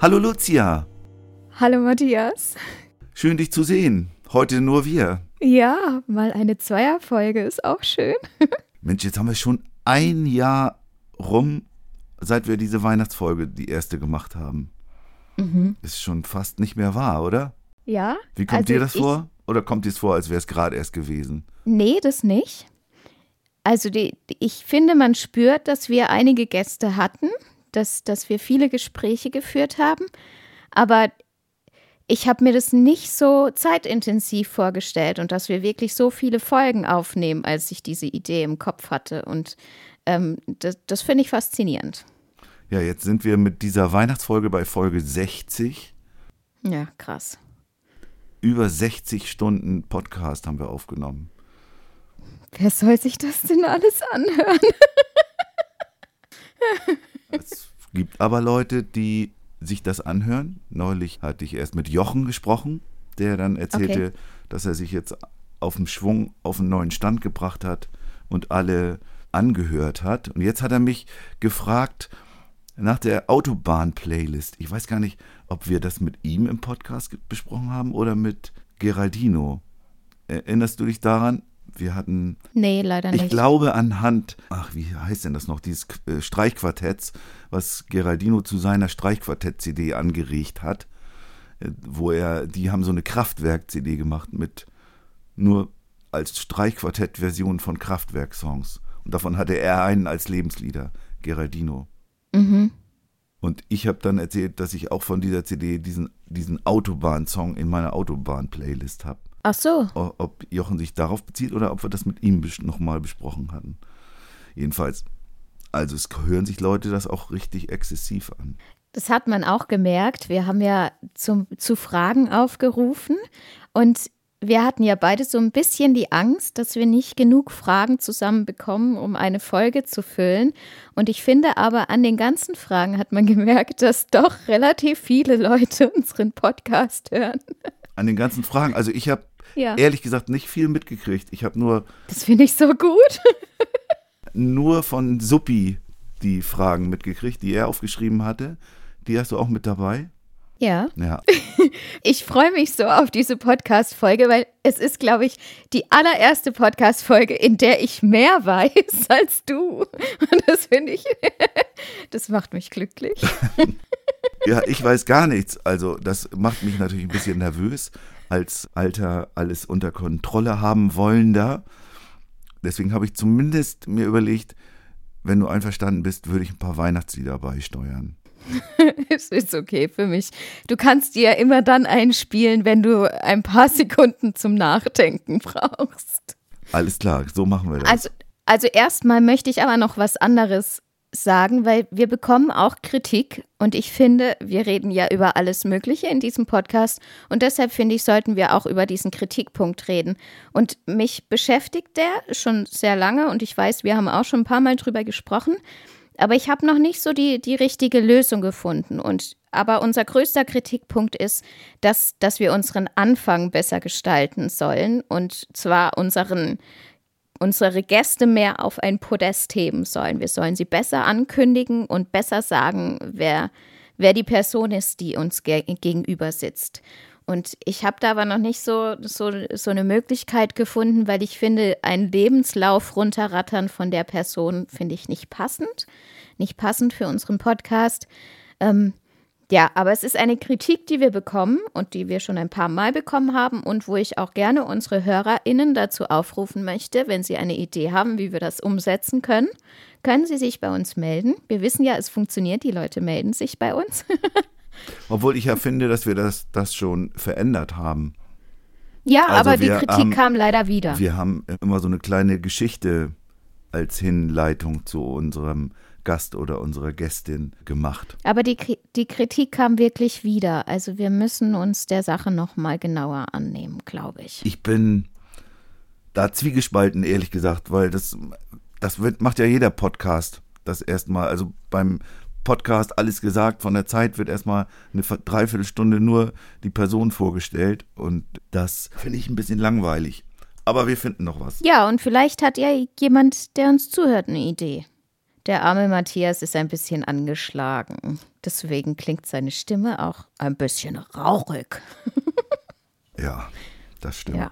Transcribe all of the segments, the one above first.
Hallo Lucia, Hallo Matthias. schön dich zu sehen. Heute nur wir. Ja, mal eine Zweierfolge ist auch schön. Mensch, jetzt haben wir schon ein Jahr rum, seit wir diese Weihnachtsfolge, die erste gemacht haben. Ist schon fast nicht mehr wahr, oder? Ja? Wie kommt also dir das vor? Oder kommt dir es vor, als wäre es gerade erst gewesen? Nee, das nicht. Also die- ich finde, man spürt, dass wir einige Gäste hatten, dass, dass wir viele Gespräche geführt haben. Aber ich habe mir das nicht so zeitintensiv vorgestellt und dass wir wirklich so viele Folgen aufnehmen, als ich diese Idee im Kopf hatte. Und ähm, das, das finde ich faszinierend. Ja, jetzt sind wir mit dieser Weihnachtsfolge bei Folge 60. Ja, krass. Über 60 Stunden Podcast haben wir aufgenommen. Wer soll sich das denn alles anhören? Es gibt aber Leute, die sich das anhören. Neulich hatte ich erst mit Jochen gesprochen, der dann erzählte, dass er sich jetzt auf dem Schwung auf einen neuen Stand gebracht hat und alle angehört hat. Und jetzt hat er mich gefragt nach der Autobahn-Playlist. Ich weiß gar nicht, ob wir das mit ihm im Podcast besprochen haben oder mit Geraldino. Erinnerst du dich daran? Wir hatten Nee, leider nicht. ich glaube anhand, ach, wie heißt denn das noch, dieses äh, Streichquartetts, was Geraldino zu seiner Streichquartett-CD angeregt hat, äh, wo er, die haben so eine Kraftwerk-CD gemacht mit nur als Streichquartett-Version von Kraftwerk-Songs. Und davon hatte er einen als Lebenslieder, Geraldino. Mhm. Und ich habe dann erzählt, dass ich auch von dieser CD diesen, diesen Autobahn-Song in meiner Autobahn-Playlist habe Ach so. ob Jochen sich darauf bezieht oder ob wir das mit ihm nochmal besprochen hatten. Jedenfalls, also es hören sich Leute das auch richtig exzessiv an. Das hat man auch gemerkt. Wir haben ja zum, zu Fragen aufgerufen und wir hatten ja beide so ein bisschen die Angst, dass wir nicht genug Fragen zusammen bekommen, um eine Folge zu füllen. Und ich finde aber, an den ganzen Fragen hat man gemerkt, dass doch relativ viele Leute unseren Podcast hören. An den ganzen Fragen, also ich habe Ja. ehrlich gesagt nicht viel mitgekriegt. Ich habe nur, Das finde ich so gut. nur von Suppi die Fragen mitgekriegt, die er aufgeschrieben hatte. Die hast du auch mit dabei? Ja. Ja. Ich freue mich so auf diese Podcast-Folge, weil es ist, glaube ich, die allererste Podcast-Folge, in der ich mehr weiß als du. Und das finde ich, das macht mich glücklich. Ja, ich weiß gar nichts. Also, das macht mich natürlich ein bisschen nervös, als alter alles unter Kontrolle haben wollender. Deswegen habe ich zumindest mir überlegt, wenn du einverstanden bist, würde ich ein paar Weihnachtslieder beisteuern. Es ist okay für mich. Du kannst die ja immer dann einspielen, wenn du ein paar Sekunden zum Nachdenken brauchst. Alles klar, so machen wir das. Also, also erstmal möchte ich aber noch was anderes sagen, weil wir bekommen auch Kritik und ich finde, wir reden ja über alles Mögliche in diesem Podcast und deshalb finde ich, sollten wir auch über diesen Kritikpunkt reden. Und mich beschäftigt der schon sehr lange und ich weiß, wir haben auch schon ein paar Mal drüber gesprochen, aber ich habe noch nicht so die, die richtige Lösung gefunden. Und aber unser größter Kritikpunkt ist, dass, dass wir unseren Anfang besser gestalten sollen und zwar unseren unsere Gäste mehr auf ein Podest heben sollen. Wir sollen sie besser ankündigen und besser sagen, wer, wer die Person ist, die uns ge gegenüber sitzt. Und ich habe da aber noch nicht so, so, so eine Möglichkeit gefunden, weil ich finde, einen Lebenslauf runterrattern von der Person finde ich nicht passend. Nicht passend für unseren Podcast. Ähm, ja, aber es ist eine Kritik, die wir bekommen und die wir schon ein paar Mal bekommen haben und wo ich auch gerne unsere HörerInnen dazu aufrufen möchte, wenn sie eine Idee haben, wie wir das umsetzen können, können sie sich bei uns melden. Wir wissen ja, es funktioniert, die Leute melden sich bei uns. Obwohl ich ja finde, dass wir das, das schon verändert haben. ja, Also aber die Kritik haben- kam leider wieder. Wir haben immer so eine kleine Geschichte als Hinleitung zu unserem Gast oder unserer Gästin gemacht. Aber die, die Kritik kam wirklich wieder. Also wir müssen uns der Sache noch mal genauer annehmen, glaube ich. Ich bin da zwiegespalten, ehrlich gesagt, weil das, das wird, macht ja jeder Podcast. Das erstmal, also beim Podcast alles gesagt, von der Zeit wird erstmal eine Dreiviertelstunde nur die Person vorgestellt und das finde ich ein bisschen langweilig. Aber wir finden noch was. Ja, und vielleicht hat ja jemand, der uns zuhört, eine Idee. Der arme Matthias ist ein bisschen angeschlagen. Deswegen klingt seine Stimme auch ein bisschen rauchig. ja, das stimmt. Ja.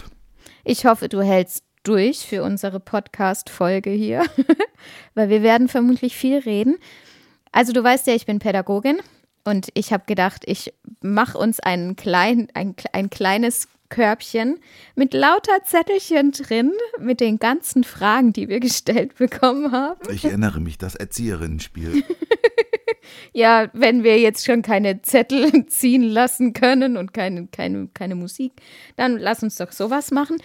Ich hoffe, du hältst durch für unsere Podcast-Folge hier, weil wir werden vermutlich viel reden. Also du weißt ja, ich bin Pädagogin und ich habe gedacht, ich mache uns einen klein, ein, ein kleines Körbchen mit lauter Zettelchen drin, mit den ganzen Fragen, die wir gestellt bekommen haben. Ich erinnere mich, das Erzieherinnenspiel. ja, wenn wir jetzt schon keine Zettel ziehen lassen können und keine, keine, keine Musik, dann lass uns doch sowas machen.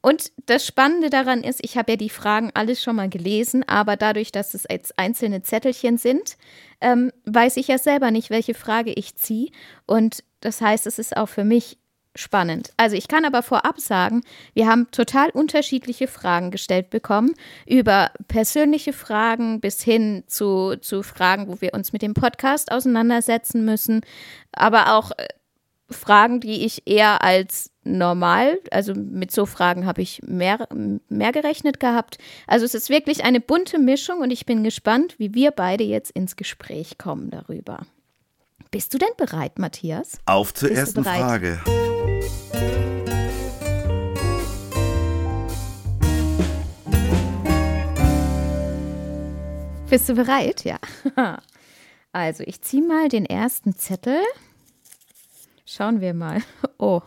Und das Spannende daran ist, ich habe ja die Fragen alles schon mal gelesen, aber dadurch, dass es jetzt einzelne Zettelchen sind, ähm, weiß ich ja selber nicht, welche Frage ich ziehe. Und das heißt, es ist auch für mich spannend. Also ich kann aber vorab sagen, wir haben total unterschiedliche Fragen gestellt bekommen, über persönliche Fragen bis hin zu, zu Fragen, wo wir uns mit dem Podcast auseinandersetzen müssen, aber auch äh, Fragen, die ich eher als normal, also mit so Fragen habe ich mehr, mehr gerechnet gehabt. Also es ist wirklich eine bunte Mischung und ich bin gespannt, wie wir beide jetzt ins Gespräch kommen darüber. Bist du denn bereit, Matthias? Auf zur ersten Frage. Bist du bereit? Ja. Also, ich ziehe mal den ersten Zettel. Schauen wir mal. Oh,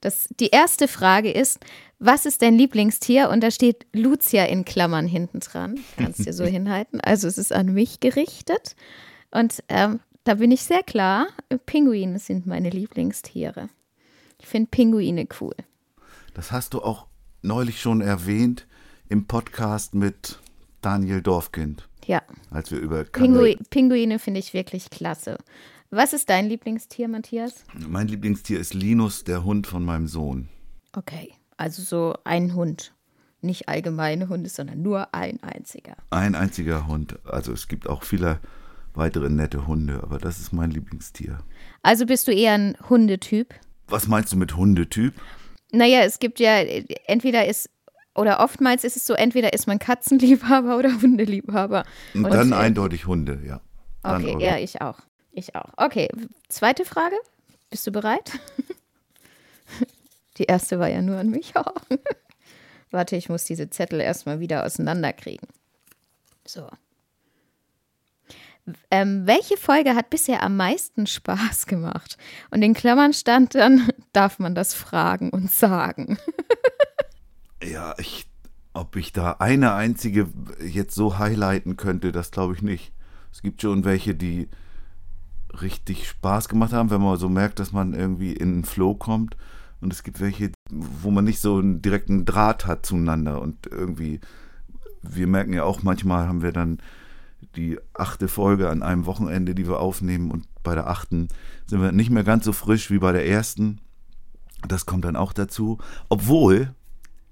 das, die erste Frage ist, was ist dein Lieblingstier? Und da steht Lucia in Klammern hinten dran. Kannst du dir so hinhalten. Also es ist an mich gerichtet. Und ähm, da bin ich sehr klar, Pinguine sind meine Lieblingstiere. Ich finde Pinguine cool. Das hast du auch neulich schon erwähnt im Podcast mit Daniel Dorfkind. Ja. Als wir über Pingu Pinguine finde ich wirklich klasse. Was ist dein Lieblingstier, Matthias? Mein Lieblingstier ist Linus, der Hund von meinem Sohn. Okay, also so ein Hund. Nicht allgemeine Hunde, sondern nur ein einziger. Ein einziger Hund. Also es gibt auch viele weitere nette Hunde, aber das ist mein Lieblingstier. Also bist du eher ein Hundetyp? Was meinst du mit Hundetyp? Naja, es gibt ja, entweder ist, oder oftmals ist es so, entweder ist man Katzenliebhaber oder Hundeliebhaber. Und, Und dann eindeutig Hunde, ja. Dann okay, oder? ja, ich auch. Ich auch. Okay, zweite Frage. Bist du bereit? Die erste war ja nur an mich. Warte, ich muss diese Zettel erstmal wieder auseinanderkriegen. So. Ähm, welche Folge hat bisher am meisten Spaß gemacht? Und in Klammern stand dann, darf man das fragen und sagen. Ja, ich, ob ich da eine einzige jetzt so highlighten könnte, das glaube ich nicht. Es gibt schon welche, die richtig Spaß gemacht haben, wenn man so merkt, dass man irgendwie in den Flow kommt. Und es gibt welche, wo man nicht so einen direkten Draht hat zueinander. Und irgendwie, wir merken ja auch, manchmal haben wir dann die achte Folge an einem Wochenende, die wir aufnehmen. Und bei der achten sind wir nicht mehr ganz so frisch wie bei der ersten. Das kommt dann auch dazu. Obwohl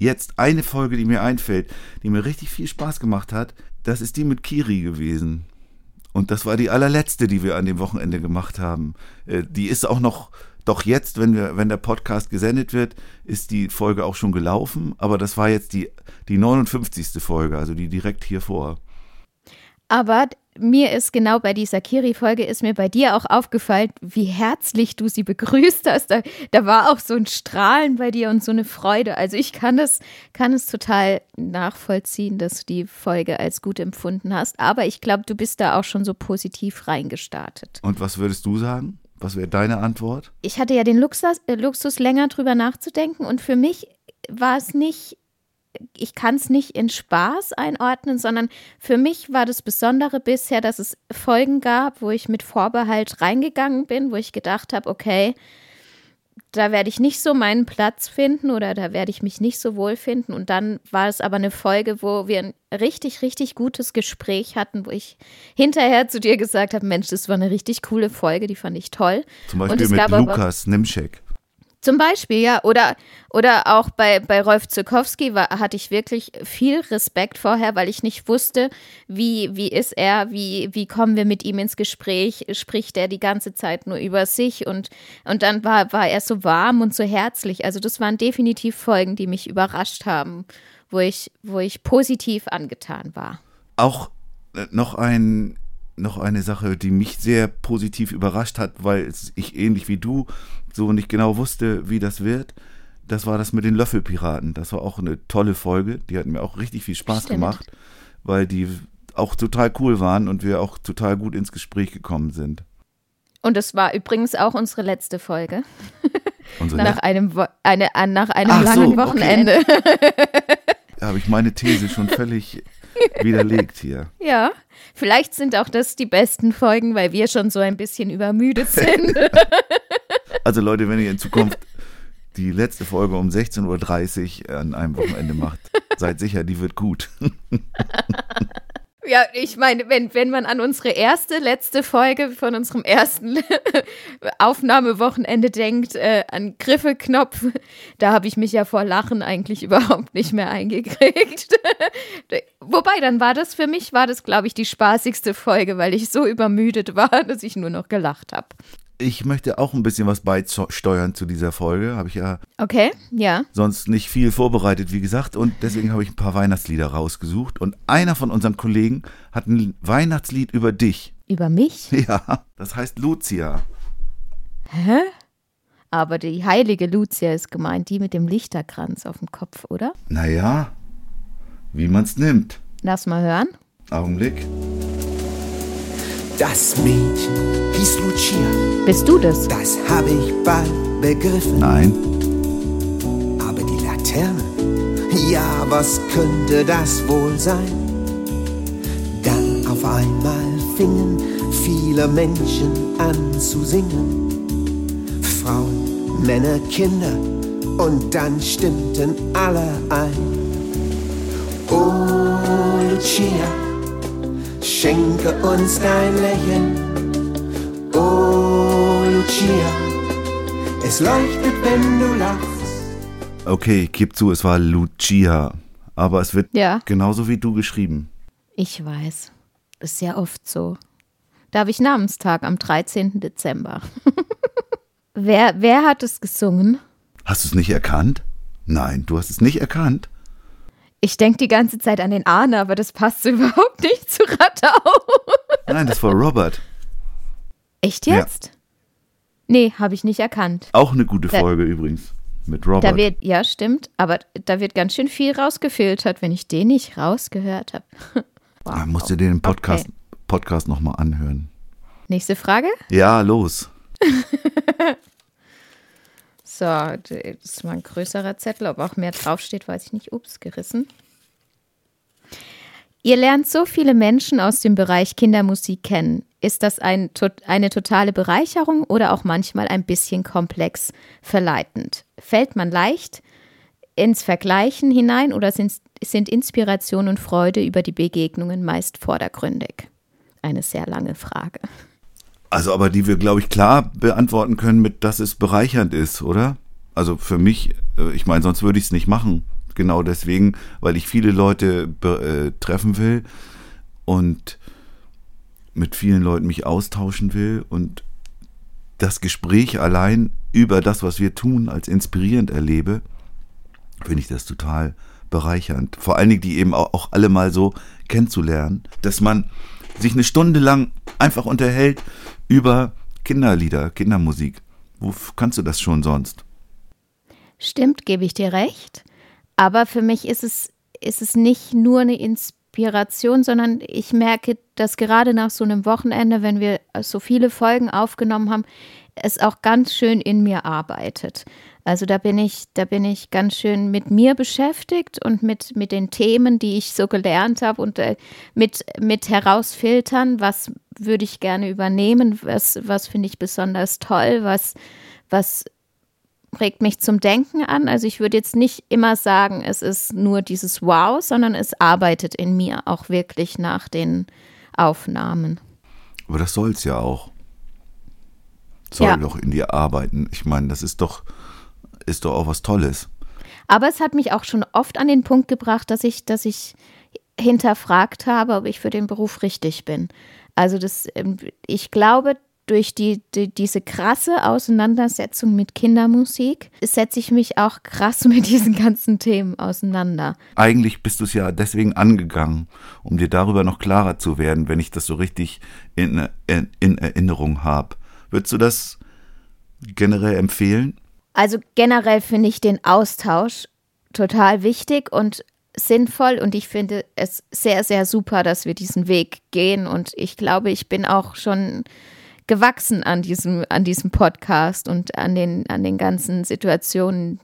jetzt eine Folge, die mir einfällt, die mir richtig viel Spaß gemacht hat, das ist die mit Kiri gewesen. Und das war die allerletzte, die wir an dem Wochenende gemacht haben. Äh, die ist auch noch, doch jetzt, wenn wir, wenn der Podcast gesendet wird, ist die Folge auch schon gelaufen. Aber das war jetzt die, die 59. Folge, also die direkt hier vor. Aber mir ist genau bei dieser Kiri-Folge ist mir bei dir auch aufgefallen, wie herzlich du sie begrüßt hast. Da, da, war auch so ein Strahlen bei dir und so eine Freude. Also ich kann es, kann es total nachvollziehen, dass du die Folge als gut empfunden hast. Aber ich glaube, du bist da auch schon so positiv reingestartet. Und was würdest du sagen? Was wäre deine Antwort? Ich hatte ja den Luxus, äh, Luxus, länger drüber nachzudenken und für mich war es nicht ich kann es nicht in Spaß einordnen, sondern für mich war das Besondere bisher, dass es Folgen gab, wo ich mit Vorbehalt reingegangen bin, wo ich gedacht habe, okay, da werde ich nicht so meinen Platz finden oder da werde ich mich nicht so wohl finden. Und dann war es aber eine Folge, wo wir ein richtig, richtig gutes Gespräch hatten, wo ich hinterher zu dir gesagt habe, Mensch, das war eine richtig coole Folge, die fand ich toll. Zum Beispiel mit Lukas Nimschek. Zum Beispiel, ja. Oder, oder auch bei, bei Rolf Zukowski war, hatte ich wirklich viel Respekt vorher, weil ich nicht wusste, wie, wie ist er, wie, wie kommen wir mit ihm ins Gespräch, spricht er die ganze Zeit nur über sich und, und dann war, war er so warm und so herzlich. Also das waren definitiv Folgen, die mich überrascht haben, wo ich, wo ich positiv angetan war. Auch äh, noch ein noch eine Sache, die mich sehr positiv überrascht hat, weil ich ähnlich wie du so nicht genau wusste, wie das wird. Das war das mit den Löffelpiraten. Das war auch eine tolle Folge. Die hat mir auch richtig viel Spaß Stimmt. gemacht, weil die auch total cool waren und wir auch total gut ins Gespräch gekommen sind. Und es war übrigens auch unsere letzte Folge. Unsere nach, einem eine, nach einem Ach langen so, Wochenende. Okay. da habe ich meine These schon völlig widerlegt hier. Ja, vielleicht sind auch das die besten Folgen, weil wir schon so ein bisschen übermüdet sind. also Leute, wenn ihr in Zukunft die letzte Folge um 16.30 Uhr an einem Wochenende macht, seid sicher, die wird gut. Ja, ich meine, wenn, wenn man an unsere erste, letzte Folge von unserem ersten Aufnahmewochenende denkt, äh, an Griffeknopf, da habe ich mich ja vor Lachen eigentlich überhaupt nicht mehr eingekriegt. Wobei, dann war das für mich, war das, glaube ich, die spaßigste Folge, weil ich so übermüdet war, dass ich nur noch gelacht habe ich möchte auch ein bisschen was beisteuern zu dieser Folge. Habe ich ja. Okay, ja. Sonst nicht viel vorbereitet, wie gesagt. Und deswegen habe ich ein paar Weihnachtslieder rausgesucht. Und einer von unseren Kollegen hat ein Weihnachtslied über dich. Über mich? Ja, das heißt Lucia. Hä? Aber die heilige Lucia ist gemeint, die mit dem Lichterkranz auf dem Kopf, oder? Naja, wie man es nimmt. Lass mal hören. Augenblick. Das Mädchen hieß Lucia. Bist du das? Das habe ich bald begriffen. Nein. Aber die Laterne, ja, was könnte das wohl sein? Dann auf einmal fingen viele Menschen an zu singen. Frauen, Männer, Kinder und dann stimmten alle ein. Oh, Lucia Schenke uns dein Lächeln, oh Lucia, es leuchtet, wenn du lachst. Okay, gib zu, es war Lucia, aber es wird ja. genauso wie du geschrieben. Ich weiß, ist ja oft so. Da habe ich Namenstag am 13. Dezember. wer, wer hat es gesungen? Hast du es nicht erkannt? Nein, du hast es nicht erkannt. Ich denke die ganze Zeit an den Arne, aber das passt überhaupt nicht zu Rattau. Nein, das war Robert. Echt jetzt? Ja. Nee, habe ich nicht erkannt. Auch eine gute Folge da, übrigens. Mit Robert. Da wird, ja, stimmt. Aber da wird ganz schön viel rausgefiltert, wenn ich den nicht rausgehört habe. wow. Man musste den Podcast, okay. Podcast nochmal anhören. Nächste Frage? Ja, los. So, das ist mal ein größerer Zettel. Ob auch mehr draufsteht, weiß ich nicht. Ups, gerissen. Ihr lernt so viele Menschen aus dem Bereich Kindermusik kennen. Ist das ein, eine totale Bereicherung oder auch manchmal ein bisschen komplex verleitend? Fällt man leicht ins Vergleichen hinein oder sind, sind Inspiration und Freude über die Begegnungen meist vordergründig? Eine sehr lange Frage. Also, aber die wir, glaube ich, klar beantworten können mit, dass es bereichernd ist, oder? Also für mich, äh, ich meine, sonst würde ich es nicht machen. Genau deswegen, weil ich viele Leute äh, treffen will und mit vielen Leuten mich austauschen will und das Gespräch allein über das, was wir tun, als inspirierend erlebe, finde ich das total bereichernd. Vor allen Dingen, die eben auch, auch alle mal so kennenzulernen, dass man sich eine Stunde lang einfach unterhält über Kinderlieder, Kindermusik. Wo kannst du das schon sonst? Stimmt, gebe ich dir recht. Aber für mich ist es, ist es nicht nur eine Inspiration, sondern ich merke, dass gerade nach so einem Wochenende, wenn wir so viele Folgen aufgenommen haben, es auch ganz schön in mir arbeitet. Also da bin ich, da bin ich ganz schön mit mir beschäftigt und mit, mit den Themen, die ich so gelernt habe und äh, mit, mit herausfiltern, was würde ich gerne übernehmen, was, was finde ich besonders toll, was, was regt mich zum Denken an. Also ich würde jetzt nicht immer sagen, es ist nur dieses Wow, sondern es arbeitet in mir auch wirklich nach den Aufnahmen. Aber das soll es ja auch. Soll Ja. doch in dir arbeiten. Ich meine, das ist doch, ist doch auch was Tolles. Aber es hat mich auch schon oft an den Punkt gebracht, dass ich, dass ich hinterfragt habe, ob ich für den Beruf richtig bin. Also das, ähm, ich glaube, durch die, die, diese krasse Auseinandersetzung mit Kindermusik setze ich mich auch krass mit diesen ganzen Themen auseinander. Eigentlich bist du es ja deswegen angegangen, um dir darüber noch klarer zu werden, wenn ich das so richtig in, in, in Erinnerung habe. Würdest du das generell empfehlen? Also generell finde ich den Austausch total wichtig und sinnvoll und ich finde es sehr, sehr super, dass wir diesen Weg gehen und ich glaube, ich bin auch schon gewachsen an diesem, an diesem Podcast und an den, an den ganzen Situationen,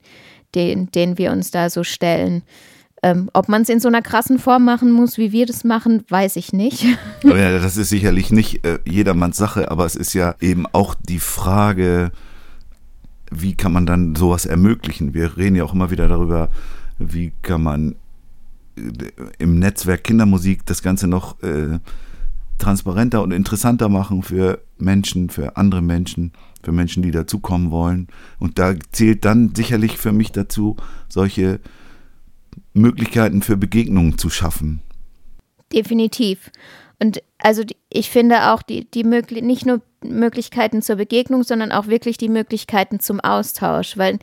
den, denen wir uns da so stellen. Ähm, ob man es in so einer krassen Form machen muss, wie wir das machen, weiß ich nicht. Ja, das ist sicherlich nicht äh, jedermanns Sache, aber es ist ja eben auch die Frage, wie kann man dann sowas ermöglichen? Wir reden ja auch immer wieder darüber, wie kann man äh, im Netzwerk Kindermusik das Ganze noch äh, transparenter und interessanter machen für Menschen, für andere Menschen, für Menschen, die dazukommen wollen. Und da zählt dann sicherlich für mich dazu, solche Möglichkeiten für Begegnungen zu schaffen. Definitiv. Und also ich finde auch die, die möglich nicht nur Möglichkeiten zur Begegnung, sondern auch wirklich die Möglichkeiten zum Austausch. Weil,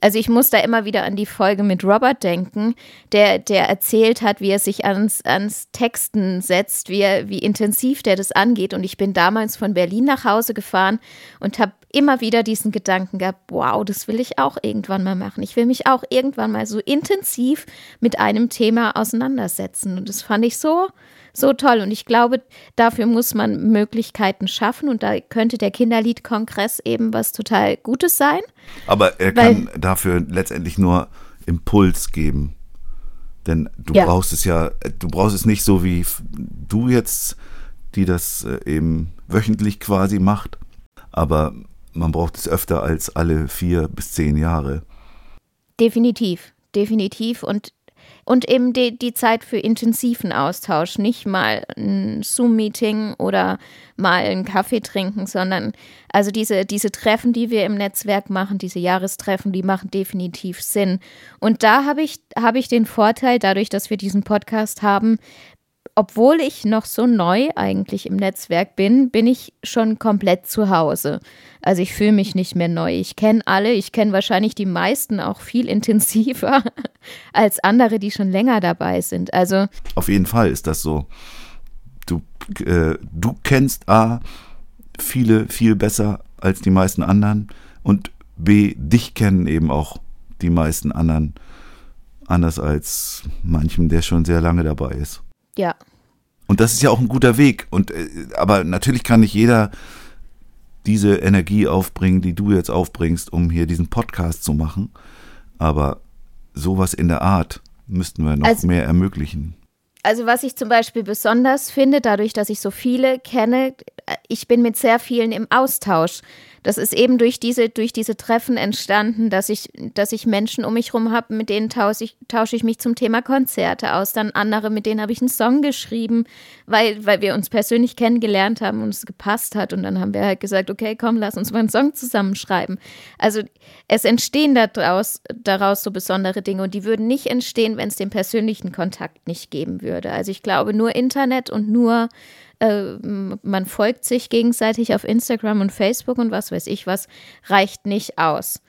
also ich muss da immer wieder an die Folge mit Robert denken, der, der erzählt hat, wie er sich ans, ans Texten setzt, wie, er, wie intensiv der das angeht. Und ich bin damals von Berlin nach Hause gefahren und habe immer wieder diesen Gedanken gehabt, wow, das will ich auch irgendwann mal machen. Ich will mich auch irgendwann mal so intensiv mit einem Thema auseinandersetzen. Und das fand ich so, so toll. Und ich glaube, dafür muss man Möglichkeiten schaffen. Und da könnte der Kinderliedkongress eben was total Gutes sein. Aber er Weil- kann dafür letztendlich nur Impuls geben. Denn du Ja. brauchst es ja, du brauchst es nicht so wie du jetzt, die das äh, eben wöchentlich quasi macht. Aber man braucht es öfter als alle vier bis zehn Jahre. Definitiv, definitiv. Und, und eben die, die Zeit für intensiven Austausch. Nicht mal ein Zoom-Meeting oder mal einen Kaffee trinken, sondern also diese, diese Treffen, die wir im Netzwerk machen, diese Jahrestreffen, die machen definitiv Sinn. Und da habe ich, habe ich den Vorteil, dadurch, dass wir diesen Podcast haben, obwohl ich noch so neu eigentlich im Netzwerk bin, bin ich schon komplett zu Hause. Also ich fühle mich nicht mehr neu. Ich kenne alle, ich kenne wahrscheinlich die meisten auch viel intensiver als andere, die schon länger dabei sind. Also Auf jeden Fall ist das so. Du, äh, du kennst A, viele viel besser als die meisten anderen und B, dich kennen eben auch die meisten anderen anders als manchem, der schon sehr lange dabei ist. Ja, Und das ist ja auch ein guter Weg. Und äh, aber natürlich kann nicht jeder diese Energie aufbringen, die du jetzt aufbringst, um hier diesen Podcast zu machen. Aber sowas in der Art müssten wir noch Also- mehr ermöglichen. Also was ich zum Beispiel besonders finde, dadurch, dass ich so viele kenne, ich bin mit sehr vielen im Austausch. Das ist eben durch diese, durch diese Treffen entstanden, dass ich, dass ich Menschen um mich herum habe, mit denen tausche ich, tausche ich mich zum Thema Konzerte aus. Dann andere, mit denen habe ich einen Song geschrieben, weil, weil wir uns persönlich kennengelernt haben und es gepasst hat. Und dann haben wir halt gesagt, okay, komm, lass uns mal einen Song zusammenschreiben. Also es entstehen daraus, daraus so besondere Dinge und die würden nicht entstehen, wenn es den persönlichen Kontakt nicht geben würde. Also ich glaube, nur Internet und nur äh, man folgt sich gegenseitig auf Instagram und Facebook und was weiß ich was, reicht nicht aus.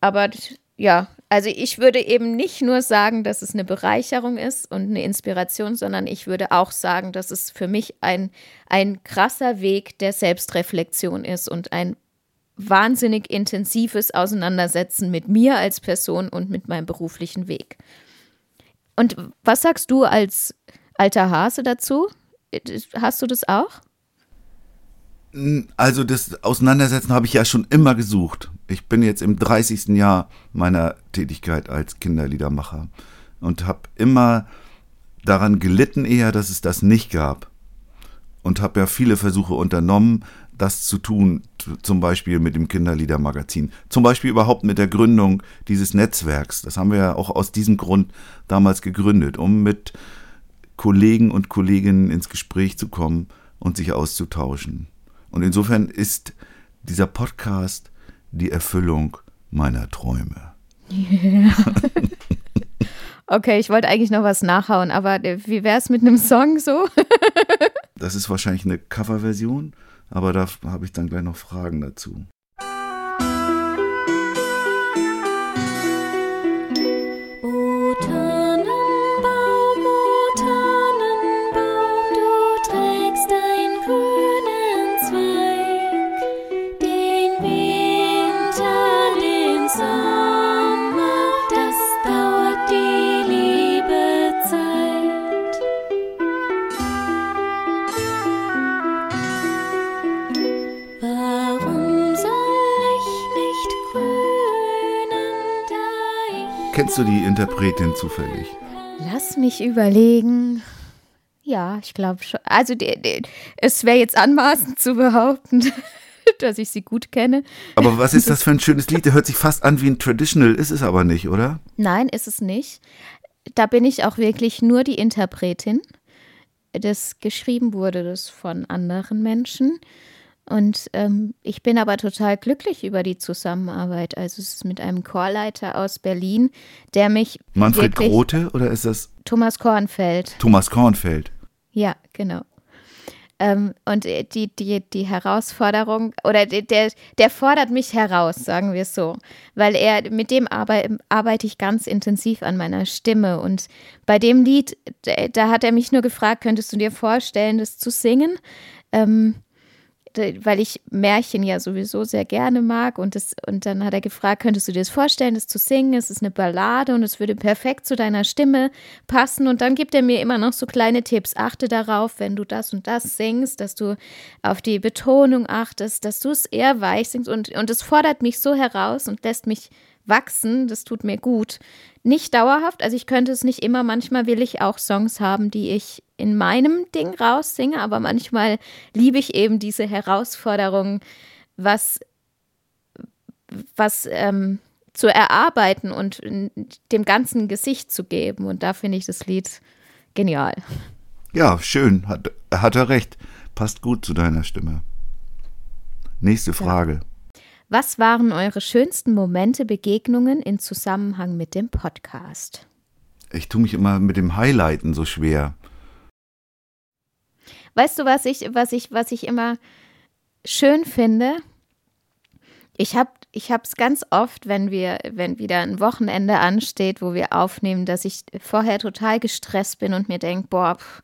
Aber ja, also ich würde eben nicht nur sagen, dass es eine Bereicherung ist und eine Inspiration, sondern ich würde auch sagen, dass es für mich ein, ein krasser Weg der Selbstreflexion ist und ein wahnsinnig intensives Auseinandersetzen mit mir als Person und mit meinem beruflichen Weg. Und was sagst du als alter Hase dazu? Hast du das auch? Also das Auseinandersetzen habe ich ja schon immer gesucht. Ich bin jetzt im 30. Jahr meiner Tätigkeit als Kinderliedermacher und habe immer daran gelitten eher, dass es das nicht gab. Und habe ja viele Versuche unternommen, das zu tun, zum Beispiel mit dem Kinderliedermagazin, zum Beispiel überhaupt mit der Gründung dieses Netzwerks. Das haben wir ja auch aus diesem Grund damals gegründet, um mit Kollegen und Kolleginnen ins Gespräch zu kommen und sich auszutauschen. Und insofern ist dieser Podcast die Erfüllung meiner Träume. Ja. okay, ich wollte eigentlich noch was nachhauen, aber wie wäre es mit einem Song so? das ist wahrscheinlich eine Coverversion, aber da habe ich dann gleich noch Fragen dazu. Kennst du die Interpretin zufällig? Lass mich überlegen. Ja, ich glaube schon. Also die, die, es wäre jetzt anmaßend zu behaupten, dass ich sie gut kenne. Aber was ist das für ein schönes Lied? Der hört sich fast an wie ein Traditional, ist es aber nicht, oder? Nein, ist es nicht. Da bin ich auch wirklich nur die Interpretin. Das geschrieben wurde das von anderen Menschen. Und ähm, ich bin aber total glücklich über die Zusammenarbeit. Also es ist mit einem Chorleiter aus Berlin, der mich. Manfred Grote oder ist das? Thomas Kornfeld. Thomas Kornfeld. Ja, genau. Ähm, und die, die, die Herausforderung, oder der, der fordert mich heraus, sagen wir es so. Weil er, mit dem arbeit, arbeite ich ganz intensiv an meiner Stimme. Und bei dem Lied, da hat er mich nur gefragt, könntest du dir vorstellen, das zu singen? Ähm, weil ich Märchen ja sowieso sehr gerne mag. Und, das, und dann hat er gefragt, könntest du dir das vorstellen, das zu singen? Es ist eine Ballade und es würde perfekt zu deiner Stimme passen. Und dann gibt er mir immer noch so kleine Tipps. Achte darauf, wenn du das und das singst, dass du auf die Betonung achtest, dass du es eher weich singst. Und, und es fordert mich so heraus und lässt mich wachsen. Das tut mir gut. Nicht dauerhaft, also ich könnte es nicht immer. Manchmal will ich auch Songs haben, die ich in meinem Ding raussinge, aber manchmal liebe ich eben diese Herausforderung, was, was ähm, zu erarbeiten und dem ganzen Gesicht zu geben. Und da finde ich das Lied genial. Ja, schön. Hat, hat er recht. Passt gut zu deiner Stimme. Nächste Frage. Ja. Was waren eure schönsten Momente, Begegnungen in Zusammenhang mit dem Podcast? Ich tue mich immer mit dem Highlighten so schwer. Weißt du, was ich, was ich, was ich immer schön finde? Ich habe ich es ganz oft, wenn wir, wenn wieder ein Wochenende ansteht, wo wir aufnehmen, dass ich vorher total gestresst bin und mir denke, boah, pff,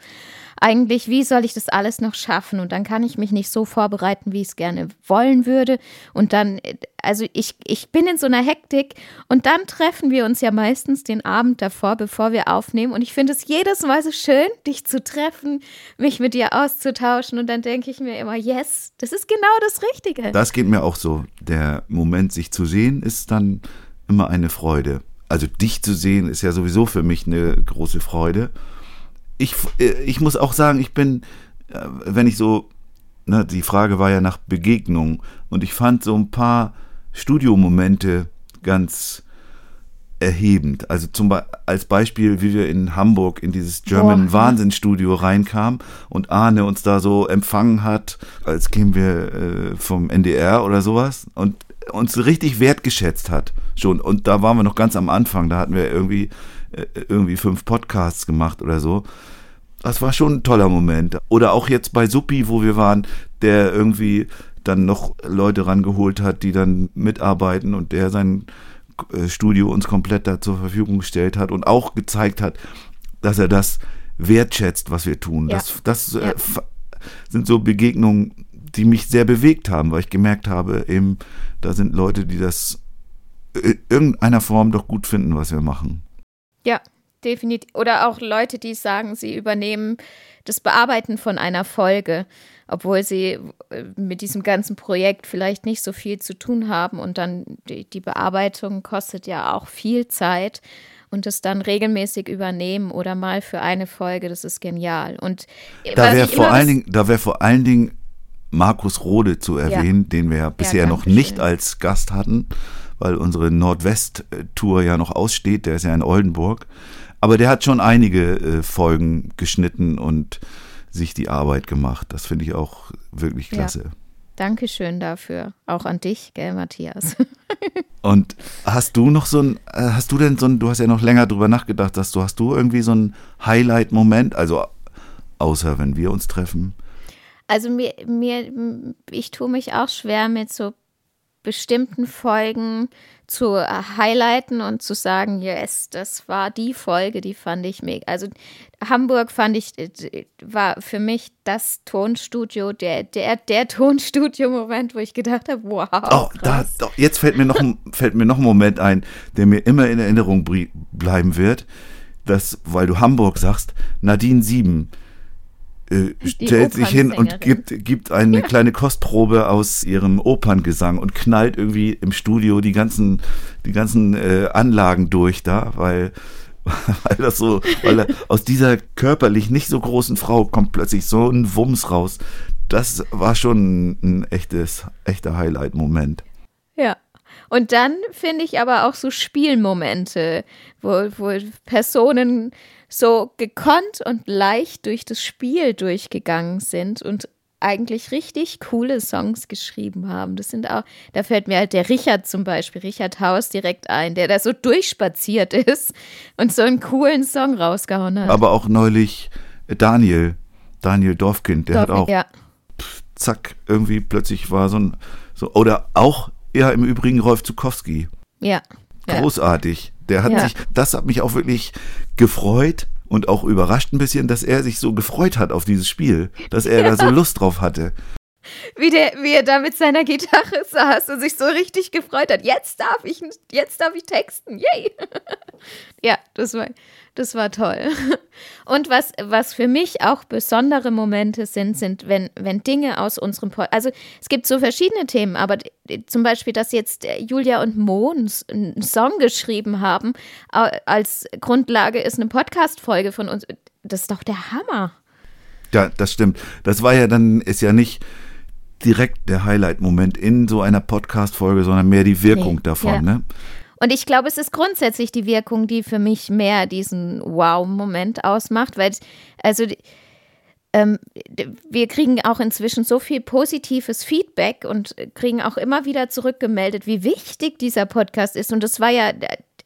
eigentlich, wie soll ich das alles noch schaffen? Und dann kann ich mich nicht so vorbereiten, wie ich es gerne wollen würde. Und dann, also ich, ich bin in so einer Hektik und dann treffen wir uns ja meistens den Abend davor, bevor wir aufnehmen. Und ich finde es jedes Mal so schön, dich zu treffen, mich mit dir auszutauschen. Und dann denke ich mir immer, yes, das ist genau das Richtige. Das geht mir auch so. Der Moment, sich zu sehen, ist dann immer eine Freude. Also dich zu sehen, ist ja sowieso für mich eine große Freude ich, äh, ich muss auch sagen, ich bin, äh, wenn ich so, ne, die Frage war ja nach Begegnung und ich fand so ein paar Studiomomente ganz erhebend. Also zum Be als Beispiel, wie wir in Hamburg in dieses German Boah. Wahnsinnstudio reinkamen und Arne uns da so empfangen hat, als kämen wir äh, vom NDR oder sowas und uns richtig wertgeschätzt hat schon. Und da waren wir noch ganz am Anfang, da hatten wir irgendwie irgendwie fünf Podcasts gemacht oder so. Das war schon ein toller Moment. Oder auch jetzt bei Suppi, wo wir waren, der irgendwie dann noch Leute rangeholt hat, die dann mitarbeiten und der sein äh, Studio uns komplett da zur Verfügung gestellt hat und auch gezeigt hat, dass er das wertschätzt, was wir tun. Ja. Das, das äh, ja. äh, sind so Begegnungen, die mich sehr bewegt haben, weil ich gemerkt habe, eben, da sind Leute, die das in irgendeiner Form doch gut finden, was wir machen. Ja, definitiv. Oder auch Leute, die sagen, sie übernehmen das Bearbeiten von einer Folge, obwohl sie äh, mit diesem ganzen Projekt vielleicht nicht so viel zu tun haben. Und dann die, die Bearbeitung kostet ja auch viel Zeit. Und das dann regelmäßig übernehmen oder mal für eine Folge, das ist genial. Und da wäre vor allen Dingen, da wäre vor allen Dingen Markus Rode zu erwähnen, den wir ja bisher noch danke nicht als Gast hatten, weil unsere Nordwest-Tour ja noch aussteht. Der ist ja in Oldenburg. Aber der hat schon einige äh, Folgen geschnitten und sich die Arbeit gemacht. Das finde ich auch wirklich Ja. klasse. Dankeschön dafür. Auch an dich, gell, Matthias? Und hast du noch so ein, äh, hast du denn so ein, du hast ja noch länger drüber nachgedacht, dass du, hast du irgendwie so ein Highlight-Moment, also außer wenn wir uns treffen? Also mir, mir, ich tue mich auch schwer mit so bestimmten Folgen zu äh, highlighten und zu sagen, yes, das war die Folge, die fand ich mega. Also Hamburg fand ich, äh, war für mich das Tonstudio, der, der, der Tonstudio-Moment, wo ich gedacht habe, wow. Oh, da, doch, jetzt fällt mir, noch, ein- fällt mir noch ein Moment ein, der mir immer in Erinnerung bleiben wird, dass, weil du Hamburg sagst, Nadine Sieben äh, stellt sich hin und gibt, gibt eine kleine Kostprobe aus ihrem Operngesang und knallt irgendwie im Studio die ganzen, die ganzen äh, Anlagen durch da, weil, weil das so, weil aus dieser körperlich nicht so großen Frau kommt plötzlich so ein Wumms raus. Das war schon ein echtes, echter Highlight-Moment. Ja. Und dann finde ich aber auch so Spielmomente, wo, wo Personen so gekonnt und leicht durch das Spiel durchgegangen sind und eigentlich richtig coole Songs geschrieben haben. Das sind auch, da fällt mir halt der Richard zum Beispiel, Richard Haus direkt ein, der da so durchspaziert ist und so einen coolen Song rausgehauen hat. Aber auch neulich Daniel, Daniel Dorfkind, der hat auch ja. zack, irgendwie plötzlich war so ein, so, oder auch, ja, im Übrigen Rolf Zukowski. Ja. ja. Der hat Ja. sich, das hat mich auch wirklich gefreut und auch überrascht ein bisschen, dass er sich so gefreut hat auf dieses Spiel, dass er da so Lust drauf hatte. Wie, der, wie er da mit seiner Gitarre saß und sich so richtig gefreut hat. Jetzt darf ich, jetzt darf ich texten. Yay! ja, das war, das war toll. Und was, was für mich auch besondere Momente sind, sind, wenn, wenn Dinge aus unserem Pod Also es gibt so verschiedene Themen, aber zum Beispiel, dass jetzt äh, Julia und Mo einen Song geschrieben haben, als Grundlage ist eine Podcast-Folge von uns. Das ist doch der Hammer. Ja, das stimmt. Das war ja dann, ist ja nicht direkt der Highlight-Moment in so einer Podcast-Folge, sondern mehr die Wirkung Nee, davon, ja. ne? Und ich glaube, es ist grundsätzlich die Wirkung, die für mich mehr diesen Wow-Moment ausmacht, weil, also, ähm, wir kriegen auch inzwischen so viel positives Feedback und kriegen auch immer wieder zurückgemeldet, wie wichtig dieser Podcast ist. Und das war ja,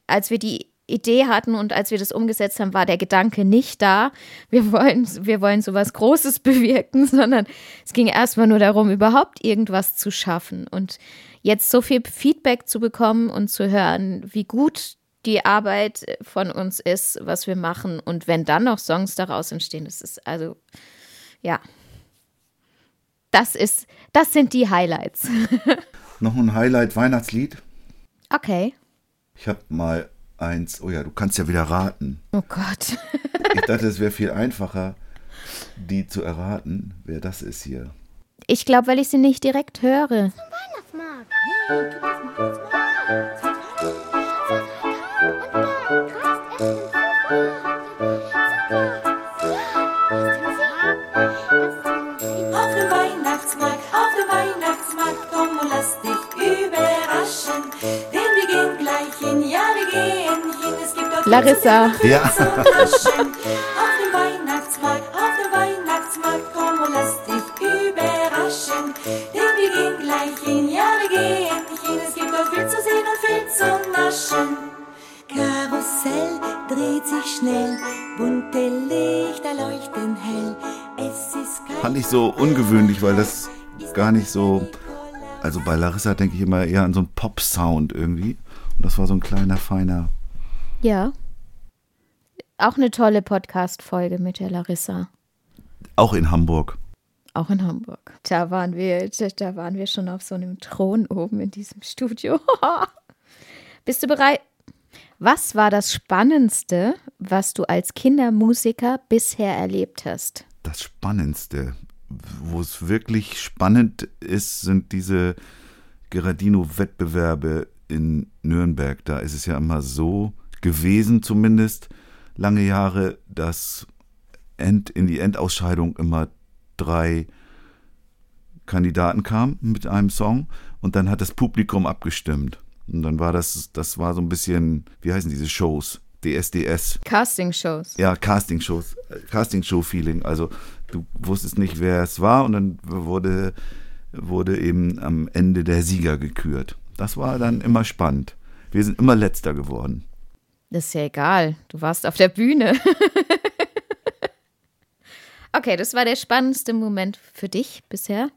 als wir die Idee hatten und als wir das umgesetzt haben, war der Gedanke nicht da. Wir wollen, wir wollen sowas Großes bewirken, sondern es ging erstmal nur darum, überhaupt irgendwas zu schaffen. Und jetzt so viel Feedback zu bekommen und zu hören, wie gut die Arbeit von uns ist, was wir machen und wenn dann noch Songs daraus entstehen, das ist also, ja. Das ist, das sind die Highlights. Noch ein Highlight-Weihnachtslied. Okay. Ich habe mal eins, oh ja, du kannst ja wieder raten. Oh Gott. Ich dachte, es wäre viel einfacher, die zu erraten, wer das ist hier. Ich glaube, weil ich sie nicht direkt höre. Auf dem Weihnachtsmarkt, auf dem Weihnachtsmarkt, komm und lass dich zu naschen. Karussell dreht sich schnell, bunte Lichter leuchten hell. Es ist kein Fand ich so ungewöhnlich, weil das gar nicht so. Also bei Larissa denke ich immer eher an so einen Pop-Sound irgendwie. Und das war so ein kleiner, feiner. Ja. Auch eine tolle Podcast-Folge mit der Larissa. Auch in Hamburg. Auch in Hamburg. Da waren wir, da waren wir schon auf so einem Thron oben in diesem Studio. Bist du bereit? Was war das Spannendste, was du als Kindermusiker bisher erlebt hast? Das Spannendste, wo es wirklich spannend ist, sind diese Gerardino-Wettbewerbe in Nürnberg. Da ist es ja immer so gewesen, zumindest lange Jahre, dass End, in die Endausscheidung immer drei Kandidaten kam mit einem Song und dann hat das Publikum abgestimmt. Und dann war das, das war so ein bisschen, wie heißen diese Shows? DSDS. Casting-Shows. Ja, Casting-Shows, Casting-Show-Feeling. Also du wusstest nicht, wer es war und dann wurde, wurde eben am Ende der Sieger gekürt. Das war dann immer spannend. Wir sind immer letzter geworden. Das ist ja egal. Du warst auf der Bühne. okay, das war der spannendste Moment für dich bisher.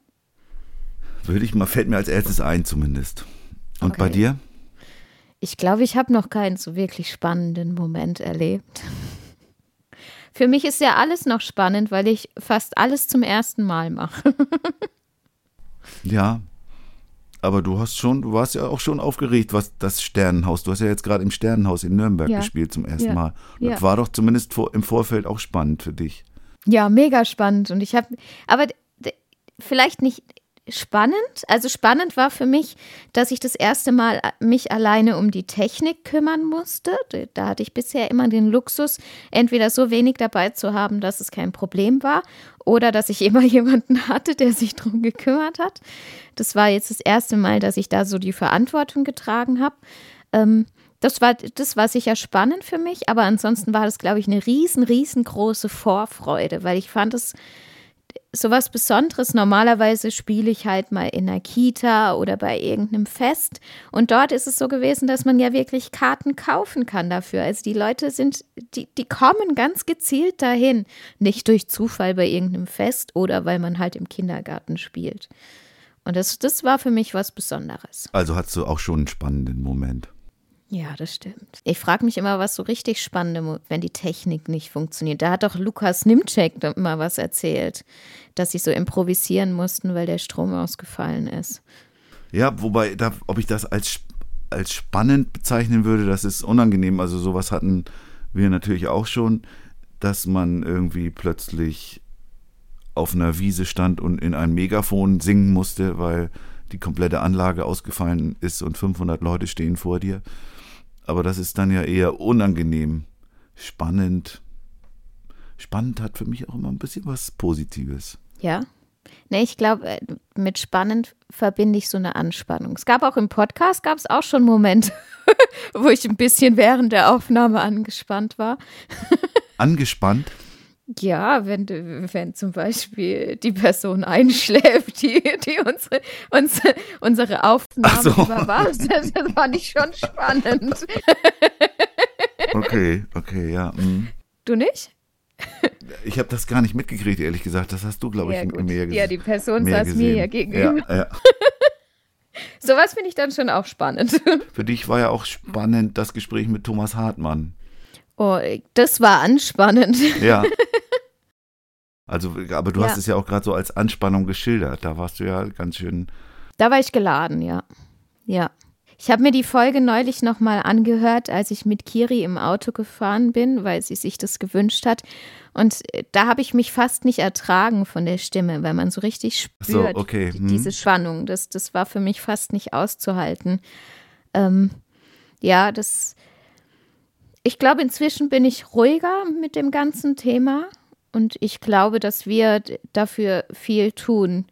Würde ich mal, fällt mir als erstes ein zumindest. Und Okay. bei dir? Ich glaube, ich habe noch keinen so wirklich spannenden Moment erlebt. Für mich ist ja alles noch spannend, weil ich fast alles zum ersten Mal mache. Ja. Aber du hast schon, du warst ja auch schon aufgeregt, was das Sternenhaus. Du hast ja jetzt gerade im Sternenhaus in Nürnberg Ja. gespielt zum ersten Ja. Mal. Das Ja. war doch zumindest vor, im Vorfeld auch spannend für dich. Ja, mega spannend. Und ich habe, aber vielleicht nicht spannend. Also spannend war für mich, dass ich das erste Mal mich alleine um die Technik kümmern musste. Da hatte ich bisher immer den Luxus, entweder so wenig dabei zu haben, dass es kein Problem war, oder dass ich immer jemanden hatte, der sich drum gekümmert hat. Das war jetzt das erste Mal, dass ich da so die Verantwortung getragen habe. Ähm, das war, das war sicher spannend für mich, aber ansonsten war das, glaube ich, eine riesen, riesengroße Vorfreude, weil ich fand es so was Besonderes. Normalerweise spiele ich halt mal in einer Kita oder bei irgendeinem Fest. Und dort ist es so gewesen, dass man ja wirklich Karten kaufen kann dafür. Also die Leute sind, die, die kommen ganz gezielt dahin. Nicht durch Zufall bei irgendeinem Fest oder weil man halt im Kindergarten spielt. Und das, das war für mich was Besonderes. Also hattest du auch schon einen spannenden Moment. Ja, das stimmt. Ich frage mich immer, was so richtig spannende, wenn die Technik nicht funktioniert. Da hat doch Lukas Nimczek doch mal was erzählt, dass sie so improvisieren mussten, weil der Strom ausgefallen ist. Ja, wobei, da, ob ich das als, als spannend bezeichnen würde, das ist unangenehm. Also sowas hatten wir natürlich auch schon, dass man irgendwie plötzlich auf einer Wiese stand und in ein Megafon singen musste, weil die komplette Anlage ausgefallen ist und 500 Leute stehen vor dir. Aber das ist dann ja eher unangenehm. Spannend. Spannend hat für mich auch immer ein bisschen was Positives. Ja? Ne, ich glaube, äh, mit spannend verbinde ich so eine Anspannung. Es gab auch im Podcast, gab es auch schon Momente, wo ich ein bisschen während der Aufnahme angespannt war. Angespannt. Ja, wenn, wenn zum Beispiel die Person einschläft, die, die unsere, unsere, unsere Aufnahme Ach so. überwacht, das, das fand ich schon spannend. Okay, okay, ja. mm. Du nicht? Ich habe das gar nicht mitgekriegt, ehrlich gesagt. Das hast du, glaube ich, ja, gut. mehr gesehen. ja, die Person saß mir ja gegenüber. Ja, ja. Sowas finde ich dann schon auch spannend. Für dich war ja auch spannend das Gespräch mit Thomas Hartmann. Oh, das war anspannend. Ja. Also, aber du Ja. hast es ja auch gerade so als Anspannung geschildert. Da warst du ja ganz schön. Da war ich geladen, ja. Ja. Ich habe mir die Folge neulich nochmal angehört, als ich mit Kiri im Auto gefahren bin, weil sie sich das gewünscht hat. Und äh, da habe ich mich fast nicht ertragen von der Stimme, weil man so richtig Ach so, spürt, okay, hm. diese Spannung. Das, das war für mich fast nicht auszuhalten. Ähm, ja, das. Ich glaube, inzwischen bin ich ruhiger mit dem ganzen Thema. Und ich glaube, dass wir dafür viel tun.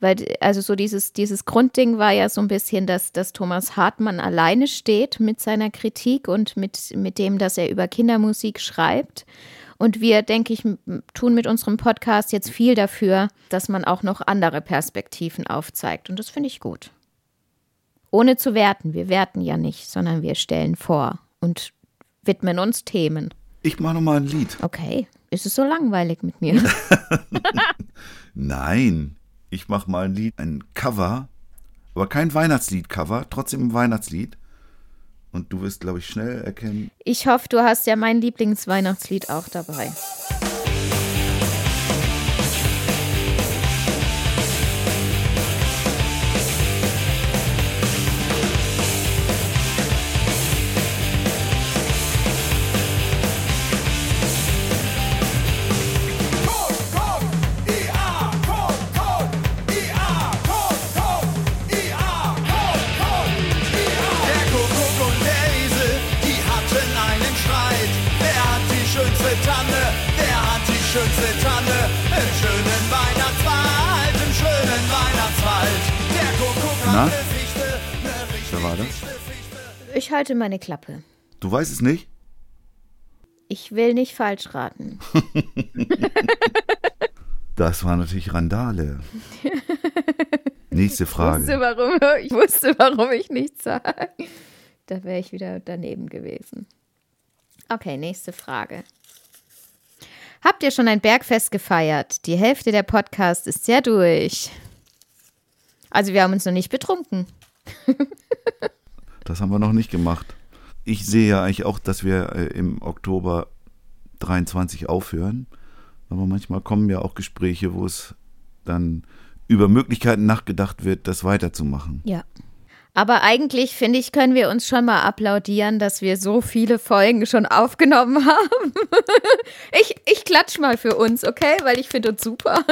Weil, also so dieses, dieses Grundding war ja so ein bisschen, dass, dass Thomas Hartmann alleine steht mit seiner Kritik und mit, mit dem, dass er über Kindermusik schreibt. Und wir, denke ich, tun mit unserem Podcast jetzt viel dafür, dass man auch noch andere Perspektiven aufzeigt. Und das finde ich gut. Ohne zu werten. Wir werten ja nicht, sondern wir stellen vor und widmen uns Themen. Ich mache nochmal ein Lied. Okay, ist es so langweilig mit mir? Nein, ich mache mal ein Lied, ein Cover, aber kein Weihnachtslied-Cover, trotzdem ein Weihnachtslied. Und du wirst, glaube ich, schnell erkennen. Ich hoffe, du hast ja mein Lieblingsweihnachtslied auch dabei. Halte meine Klappe. Du weißt es nicht? Ich will nicht falsch raten. Das war natürlich Randale. Nächste Ich wusste, Frage. warum, ich wusste, warum ich nichts sage. Da wäre ich wieder daneben gewesen. Okay, nächste Frage. Habt ihr schon ein Bergfest gefeiert? Die Hälfte der Podcast ist ja durch. Also wir haben uns noch nicht betrunken. Das haben wir noch nicht gemacht. Ich sehe ja eigentlich auch, dass wir äh, im Oktober 23 aufhören. Aber manchmal kommen ja auch Gespräche, wo es dann über Möglichkeiten nachgedacht wird, das weiterzumachen. Ja. Aber eigentlich, finde ich, können wir uns schon mal applaudieren, dass wir so viele Folgen schon aufgenommen haben. Ich, ich klatsch mal für uns, okay? Weil ich finde uns super.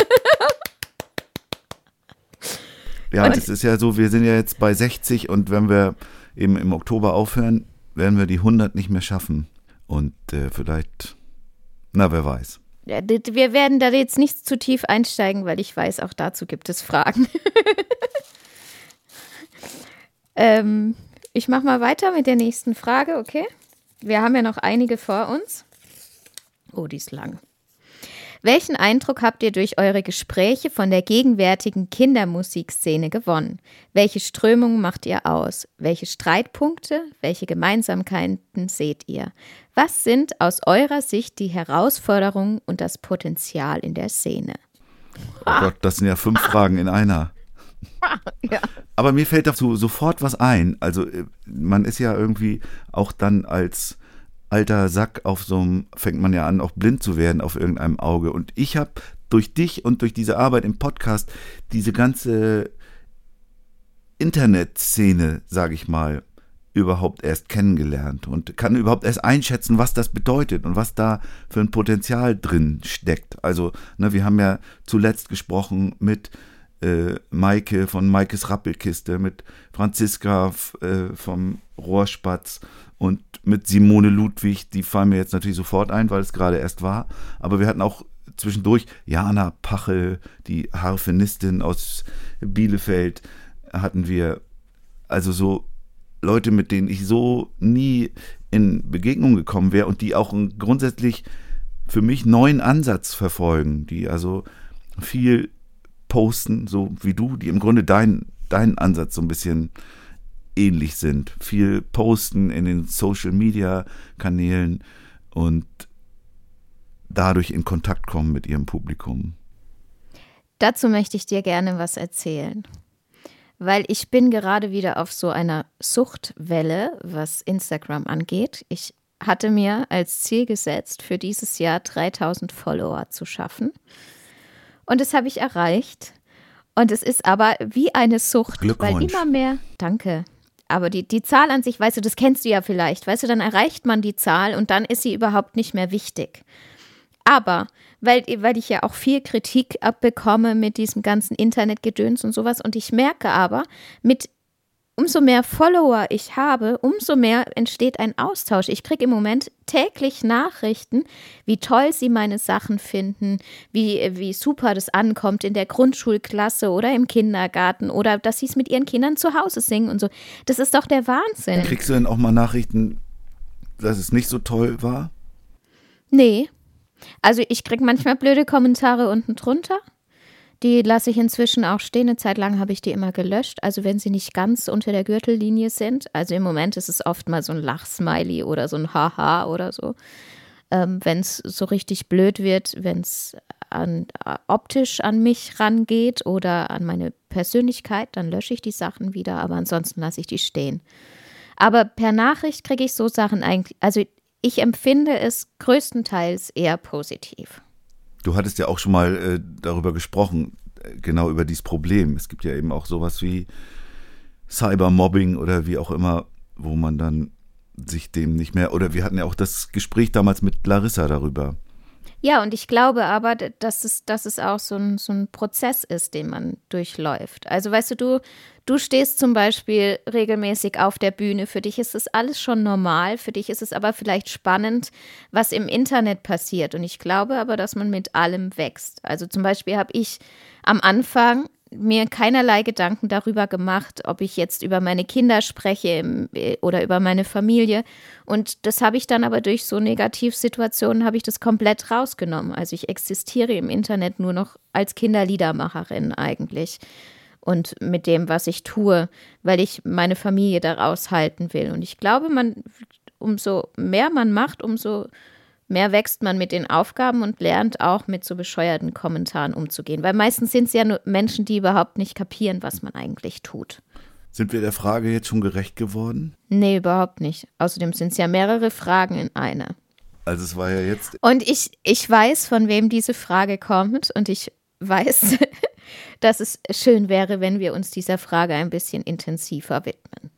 Ja, das ist ja so, wir sind ja jetzt bei 60 und wenn wir eben im Oktober aufhören, werden wir die 100 nicht mehr schaffen. Und äh, vielleicht, na, wer weiß. Wir werden da jetzt nicht zu tief einsteigen, weil ich weiß, auch dazu gibt es Fragen. ähm, ich mache mal weiter mit der nächsten Frage, okay? Wir haben ja noch einige vor uns. Oh, die ist lang. Welchen Eindruck habt ihr durch eure Gespräche von der gegenwärtigen Kindermusikszene gewonnen? Welche Strömungen macht ihr aus? Welche Streitpunkte, welche Gemeinsamkeiten seht ihr? Was sind aus eurer Sicht die Herausforderungen und das Potenzial in der Szene? Oh Gott, das sind ja fünf Fragen in einer. Aber mir fällt dazu sofort was ein. Also äh, man ist ja irgendwie auch dann als alter Sack auf so einem, fängt man ja an, auch blind zu werden auf irgendeinem Auge. Und ich habe durch dich und durch diese Arbeit im Podcast diese ganze Internetszene, sage ich mal, überhaupt erst kennengelernt und kann überhaupt erst einschätzen, was das bedeutet und was da für ein Potenzial drin steckt. Also, ne, wir haben ja zuletzt gesprochen mit äh, Maike von Maikes Rappelkiste, mit Franziska äh, vom Rohrspatz und mit Simone Ludwig, die fallen mir jetzt natürlich sofort ein, weil es gerade erst war. Aber wir hatten auch zwischendurch Jana Pachel, die Harfenistin aus Bielefeld, hatten wir. Also so Leute, mit denen ich so nie in Begegnung gekommen wäre und die auch einen grundsätzlich für mich neuen Ansatz verfolgen, die also viel posten, so wie du, die im Grunde dein, deinen Ansatz so ein bisschen ähnlich sind. Viel posten in den Social Media Kanälen und dadurch in Kontakt kommen mit ihrem Publikum. Dazu möchte ich dir gerne was erzählen. Weil ich bin gerade wieder auf so einer Suchtwelle, was Instagram angeht. Ich hatte mir als Ziel gesetzt, für dieses Jahr 3000 Follower zu schaffen. Und das habe ich erreicht. Und es ist aber wie eine Sucht, weil immer mehr. Danke. Aber die, die Zahl an sich, weißt du, das kennst du ja vielleicht. Weißt du, dann erreicht man die Zahl und dann ist sie überhaupt nicht mehr wichtig. Aber, weil, weil ich ja auch viel Kritik abbekomme mit diesem ganzen Internetgedöns und sowas, und ich merke aber, mit umso mehr Follower ich habe, umso mehr entsteht ein Austausch. Ich kriege im Moment täglich Nachrichten, wie toll sie meine Sachen finden, wie, wie super das ankommt in der Grundschulklasse oder im Kindergarten oder dass sie es mit ihren Kindern zu Hause singen und so. Das ist doch der Wahnsinn. Kriegst du denn auch mal Nachrichten, dass es nicht so toll war? Nee. Also ich kriege manchmal blöde Kommentare unten drunter. Die lasse ich inzwischen auch stehen. Eine Zeit lang habe ich die immer gelöscht. Also wenn sie nicht ganz unter der Gürtellinie sind. Also im Moment ist es oft mal so ein Lachsmiley oder so ein Haha oder so. Ähm, wenn es so richtig blöd wird, wenn es an, äh, optisch an mich rangeht oder an meine Persönlichkeit, dann lösche ich die Sachen wieder. Aber ansonsten lasse ich die stehen. Aber per Nachricht kriege ich so Sachen eigentlich, also ich empfinde es größtenteils eher positiv. Du hattest ja auch schon mal äh, darüber gesprochen, äh, genau über dieses Problem. Es gibt ja eben auch sowas wie Cybermobbing oder wie auch immer, wo man dann sich dem nicht mehr, oder wir hatten ja auch das Gespräch damals mit Larissa darüber. Ja, und ich glaube aber, dass es, dass es auch so ein, so ein Prozess ist, den man durchläuft. Also weißt du, du, du stehst zum Beispiel regelmäßig auf der Bühne. Für dich ist es alles schon normal. Für dich ist es aber vielleicht spannend, was im Internet passiert. Und ich glaube aber, dass man mit allem wächst. Also zum Beispiel habe ich am Anfang mir keinerlei Gedanken darüber gemacht, ob ich jetzt über meine Kinder spreche äh, oder über meine Familie. Und das habe ich dann aber durch so Negativsituationen habe ich das komplett rausgenommen. Also ich existiere im Internet nur noch als Kinderliedermacherin eigentlich. Und mit dem, was ich tue, weil ich meine Familie daraus halten will. Und ich glaube, man, umso mehr man macht, umso mehr wächst man mit den Aufgaben und lernt auch mit so bescheuerten Kommentaren umzugehen. Weil meistens sind es ja nur Menschen, die überhaupt nicht kapieren, was man eigentlich tut. Sind wir der Frage jetzt schon gerecht geworden? Nee, überhaupt nicht. Außerdem sind es ja mehrere Fragen in einer. Also es war ja jetzt. Und ich, ich weiß, von wem diese Frage kommt und ich weiß, dass es schön wäre, wenn wir uns dieser Frage ein bisschen intensiver widmen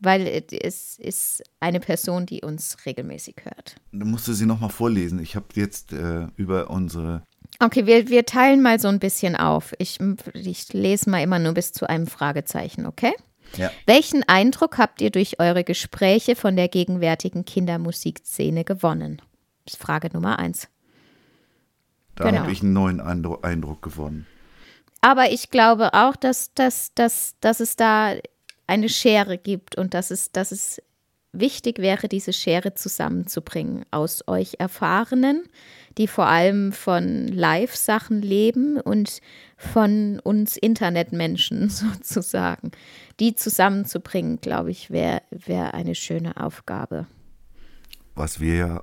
weil es ist eine Person, die uns regelmäßig hört. Du musst sie nochmal vorlesen. Ich habe jetzt äh, über unsere. Okay, wir, wir teilen mal so ein bisschen auf. Ich, ich lese mal immer nur bis zu einem Fragezeichen, okay? Ja. Welchen Eindruck habt ihr durch eure Gespräche von der gegenwärtigen Kindermusikszene gewonnen? Frage Nummer eins. Da Genau. habe ich einen neuen Eindruck, Eindruck gewonnen. Aber ich glaube auch, dass, dass, dass, dass es da eine Schere gibt und dass es, dass es wichtig wäre, diese Schere zusammenzubringen aus euch Erfahrenen, die vor allem von Live-Sachen leben und von uns Internetmenschen sozusagen. Die zusammenzubringen, glaube ich, wäre wär eine schöne Aufgabe. Was wir ja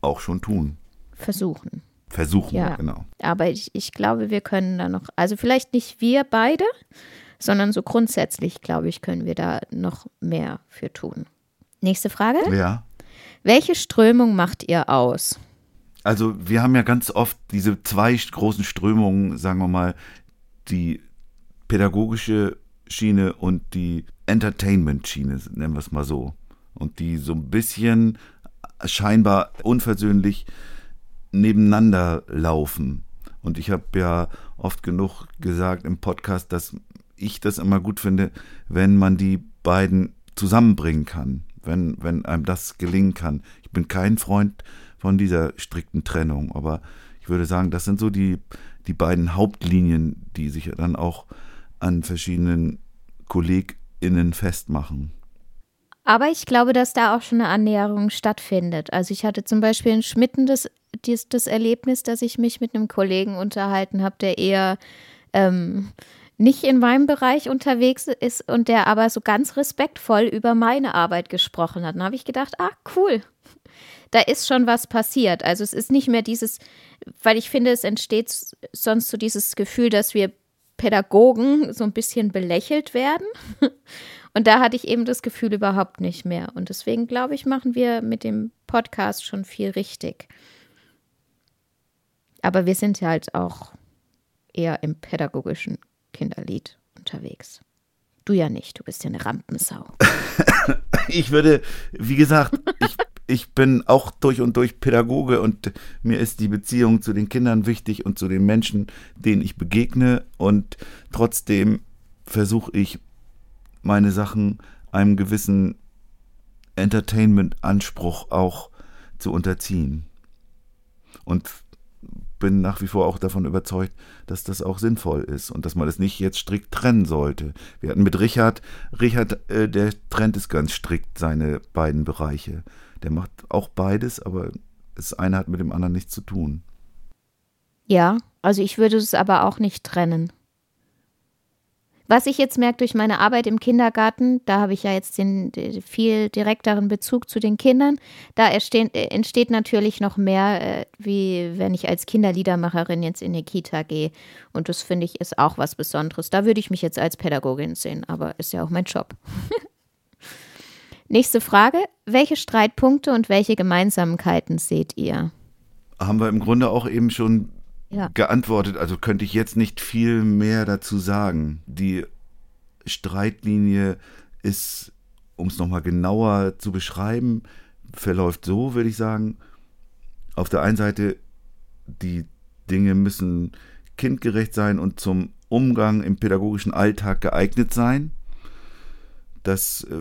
auch schon tun. Versuchen. Versuchen, Ja. genau. Aber ich, ich glaube, wir können da noch, also vielleicht nicht wir beide, sondern so grundsätzlich, glaube ich, können wir da noch mehr für tun. Nächste Frage. Ja. Welche Strömung macht ihr aus? Also wir haben ja ganz oft diese zwei großen Strömungen, sagen wir mal, die pädagogische Schiene und die Entertainment-Schiene, nennen wir es mal so. Und die so ein bisschen scheinbar unversöhnlich nebeneinander laufen. Und ich habe ja oft genug gesagt im Podcast, dass ich das immer gut finde, wenn man die beiden zusammenbringen kann, wenn, wenn einem das gelingen kann. Ich bin kein Freund von dieser strikten Trennung, aber ich würde sagen, das sind so die, die beiden Hauptlinien, die sich dann auch an verschiedenen KollegInnen festmachen. Aber ich glaube, dass da auch schon eine Annäherung stattfindet. Also ich hatte zum Beispiel in Schmitten das, dies, das Erlebnis, dass ich mich mit einem Kollegen unterhalten habe, der eher ähm, nicht in meinem Bereich unterwegs ist und der aber so ganz respektvoll über meine Arbeit gesprochen hat. Dann habe ich gedacht, ah, cool. Da ist schon was passiert. Also es ist nicht mehr dieses, weil ich finde, es entsteht sonst so dieses Gefühl, dass wir Pädagogen so ein bisschen belächelt werden. Und da hatte ich eben das Gefühl überhaupt nicht mehr. Und deswegen glaube ich, machen wir mit dem Podcast schon viel richtig. Aber wir sind ja halt auch eher im pädagogischen Kinderlied unterwegs. Du ja nicht, du bist ja eine Rampensau. Ich würde, wie gesagt, ich, ich bin auch durch und durch Pädagoge und mir ist die Beziehung zu den Kindern wichtig und zu den Menschen, denen ich begegne. Und trotzdem versuche ich, meine Sachen einem gewissen Entertainment-Anspruch auch zu unterziehen. Und bin nach wie vor auch davon überzeugt, dass das auch sinnvoll ist und dass man das nicht jetzt strikt trennen sollte. Wir hatten mit Richard, Richard, äh, der trennt es ganz strikt, seine beiden Bereiche. Der macht auch beides, aber das eine hat mit dem anderen nichts zu tun. Ja, also ich würde es aber auch nicht trennen. Was ich jetzt merke durch meine Arbeit im Kindergarten, da habe ich ja jetzt den den viel direkteren Bezug zu den Kindern, da entstehen, äh, entsteht natürlich noch mehr, äh, wie wenn ich als Kinderliedermacherin jetzt in die Kita gehe. Und das finde ich ist auch was Besonderes. Da würde ich mich jetzt als Pädagogin sehen, aber ist ja auch mein Job. Nächste Frage. Welche Streitpunkte und welche Gemeinsamkeiten seht ihr? Haben wir im Grunde auch eben schon Ja. geantwortet, also könnte ich jetzt nicht viel mehr dazu sagen. Die Streitlinie ist, um es nochmal genauer zu beschreiben, verläuft so, würde ich sagen. Auf der einen Seite, die Dinge müssen kindgerecht sein und zum Umgang im pädagogischen Alltag geeignet sein. Das äh,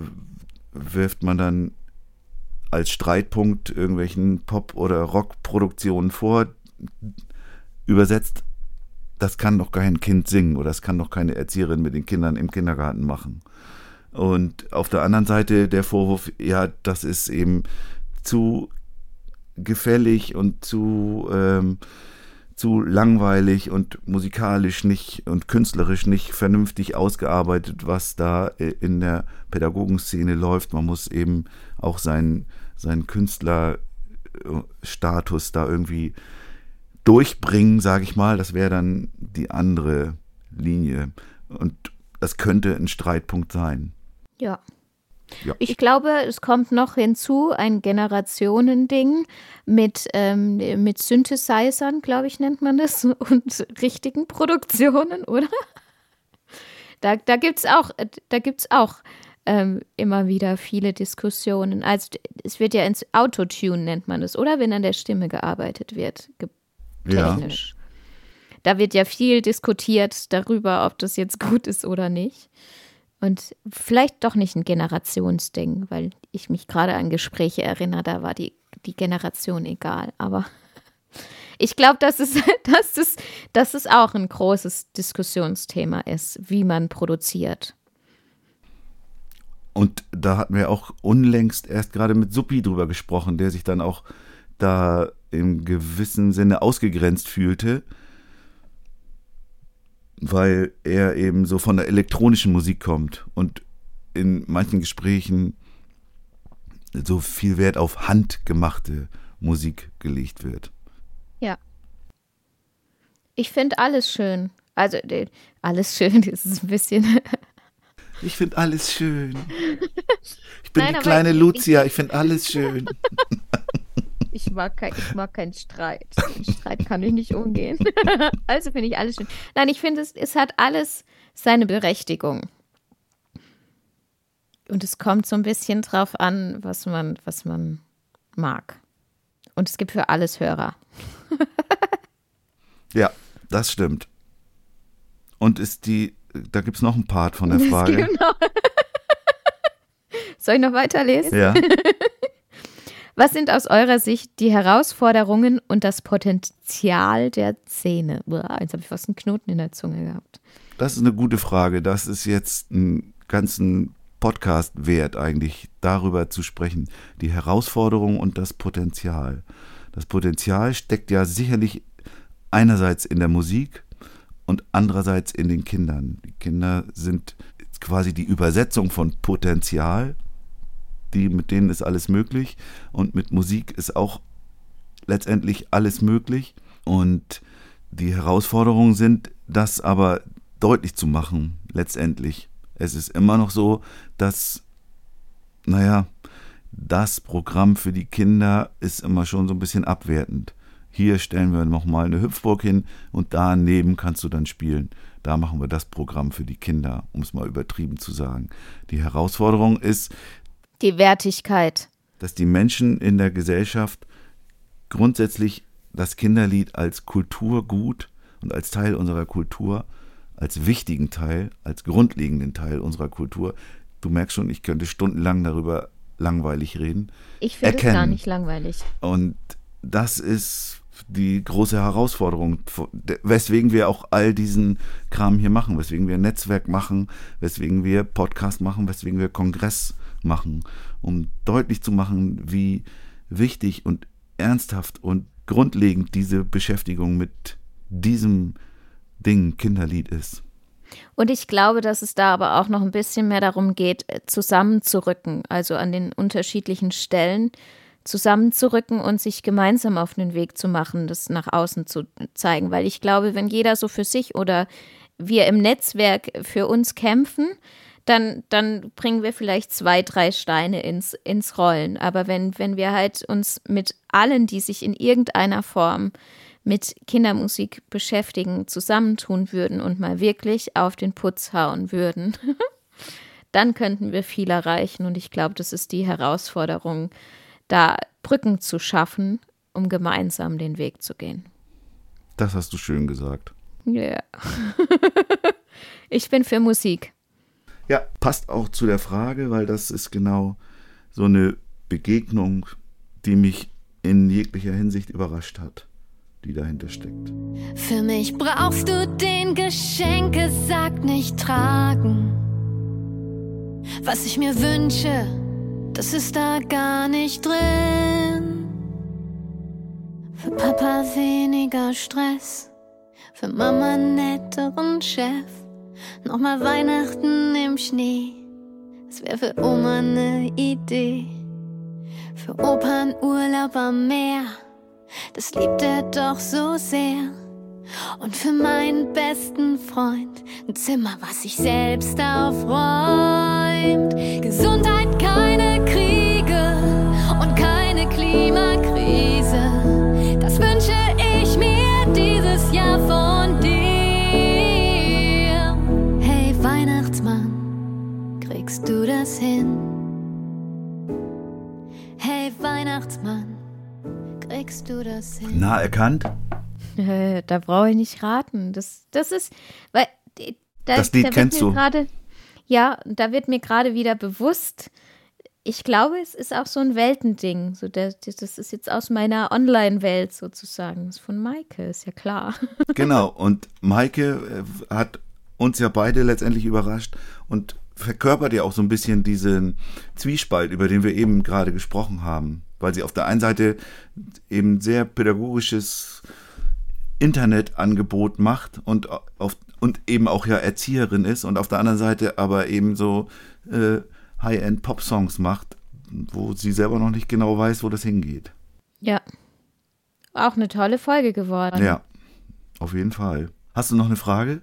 wirft man dann als Streitpunkt irgendwelchen Pop- oder Rockproduktionen vor. Übersetzt das kann doch kein Kind singen oder das kann doch keine Erzieherin mit den Kindern im Kindergarten machen. Und auf der anderen Seite der Vorwurf, ja, das ist eben zu gefällig und zu, ähm, zu langweilig und musikalisch nicht und künstlerisch nicht vernünftig ausgearbeitet, was da äh, in der Pädagogenszene läuft. Man muss eben auch seinen, seinen Künstlerstatus da irgendwie durchbringen, sage ich mal. Das wäre dann die andere Linie. Und das könnte ein Streitpunkt sein. Ja. Ja. Ich glaube, es kommt noch hinzu ein Generationending mit, ähm, mit Synthesizern, glaube ich, nennt man das, und richtigen Produktionen, oder? Da, da gibt es auch, da gibt's auch ähm, immer wieder viele Diskussionen. Also es wird ja ins Autotune, nennt man das, oder? Wenn an der Stimme gearbeitet wird, ge Ja. technisch. Da wird ja viel diskutiert darüber, ob das jetzt gut ist oder nicht. Und vielleicht doch nicht ein Generationsding, weil ich mich gerade an Gespräche erinnere, da war die, die Generation egal. Aber ich glaube, dass es, dass, es, dass es auch ein großes Diskussionsthema ist, wie man produziert. Und da hatten wir auch unlängst erst gerade mit Suppi drüber gesprochen, der sich dann auch da im gewissen Sinne ausgegrenzt fühlte, weil er eben so von der elektronischen Musik kommt und in manchen Gesprächen so viel Wert auf handgemachte Musik gelegt wird. Ja. Ich finde alles schön. Also äh, alles schön, das ist ein bisschen. Ich finde alles schön. Ich bin Nein, die kleine ich- Lucia, ich finde alles schön. Ich mag, kein, ich mag keinen Streit. Mit Streit kann ich nicht umgehen. also finde ich alles schön. Nein, ich finde, es, es hat alles seine Berechtigung. Und es kommt so ein bisschen drauf an, was man, was man mag. Und es gibt für alles Hörer. Ja, das stimmt. Und ist die, da gibt es noch einen Part von der Frage. Soll ich noch weiterlesen? Ja. Was sind aus eurer Sicht die Herausforderungen und das Potenzial der Szene? Uah, jetzt habe ich fast einen Knoten in der Zunge gehabt. Das ist eine gute Frage. Das ist jetzt ein ganzen Podcast wert, eigentlich darüber zu sprechen. Die Herausforderung und das Potenzial. Das Potenzial steckt ja sicherlich einerseits in der Musik und andererseits in den Kindern. Die Kinder sind quasi die Übersetzung von Potenzial. Die, mit denen ist alles möglich. Und mit Musik ist auch letztendlich alles möglich. Und die Herausforderungen sind, das aber deutlich zu machen, letztendlich. Es ist immer noch so, dass, naja, das Programm für die Kinder ist immer schon so ein bisschen abwertend. Hier stellen wir nochmal eine Hüpfburg hin und daneben kannst du dann spielen. Da machen wir das Programm für die Kinder, um es mal übertrieben zu sagen. Die Herausforderung ist, Die Wertigkeit. dass die Menschen in der Gesellschaft grundsätzlich das Kinderlied als Kulturgut und als Teil unserer Kultur, als wichtigen Teil, als grundlegenden Teil unserer Kultur, du merkst schon, ich könnte stundenlang darüber langweilig reden, Ich finde es gar nicht langweilig. und das ist die große Herausforderung, weswegen wir auch all diesen Kram hier machen, weswegen wir Netzwerk machen, weswegen wir Podcast machen, weswegen wir Kongress machen, um deutlich zu machen, wie wichtig und ernsthaft und grundlegend diese Beschäftigung mit diesem Ding Kinderlied ist. Und ich glaube, dass es da aber auch noch ein bisschen mehr darum geht, äh, zusammenzurücken, also an den unterschiedlichen Stellen zusammenzurücken und sich gemeinsam auf den Weg zu machen, das nach außen zu zeigen. Weil ich glaube, wenn jeder so für sich oder wir im Netzwerk für uns kämpfen, dann, dann bringen wir vielleicht zwei, drei Steine ins, ins Rollen. Aber wenn, wenn wir halt uns mit allen, die sich in irgendeiner Form mit Kindermusik beschäftigen, zusammentun würden und mal wirklich auf den Putz hauen würden, dann könnten wir viel erreichen. Und ich glaube, das ist die Herausforderung, da Brücken zu schaffen, um gemeinsam den Weg zu gehen. Das hast du schön gesagt. Ja. ich bin für Musik. Ja, passt auch zu der Frage, weil das ist genau so eine Begegnung, die mich in jeglicher Hinsicht überrascht hat. die dahinter steckt. Für mich brauchst du den Geschenke, sag nicht tragen. Was ich mir wünsche, das ist da gar nicht drin. Für Papa weniger Stress, für Mama netteren Chef. Nochmal Weihnachten im Schnee, das wäre für Oma ne Idee. Für Opa ein Urlaub am Meer, das liebt er doch so sehr. Und für meinen besten Freund ein Zimmer, was sich selbst aufräumt. Gesundheit, kriegst du das hin? Hey Weihnachtsmann, kriegst du das hin? Na, erkannt? Äh, da brauche ich nicht raten. Das, das ist, weil da, Das Lied da kennst mir du. Grade, ja, da wird mir gerade wieder bewusst. Ich glaube, es ist auch so ein Weltending. So, das, das ist jetzt aus meiner Online-Welt sozusagen. Das ist von Maike, ist ja klar. Genau, und Maike äh, hat uns ja beide letztendlich überrascht und verkörpert ja auch so ein bisschen diesen Zwiespalt, über den wir eben gerade gesprochen haben. Weil sie auf der einen Seite eben sehr pädagogisches Internetangebot macht und, auf, und eben auch ja Erzieherin ist und auf der anderen Seite aber eben so äh, High-End-Pop-Songs macht, wo sie selber noch nicht genau weiß, wo das hingeht. Ja. Auch eine tolle Folge geworden. Ja, auf jeden Fall. Hast du noch eine Frage?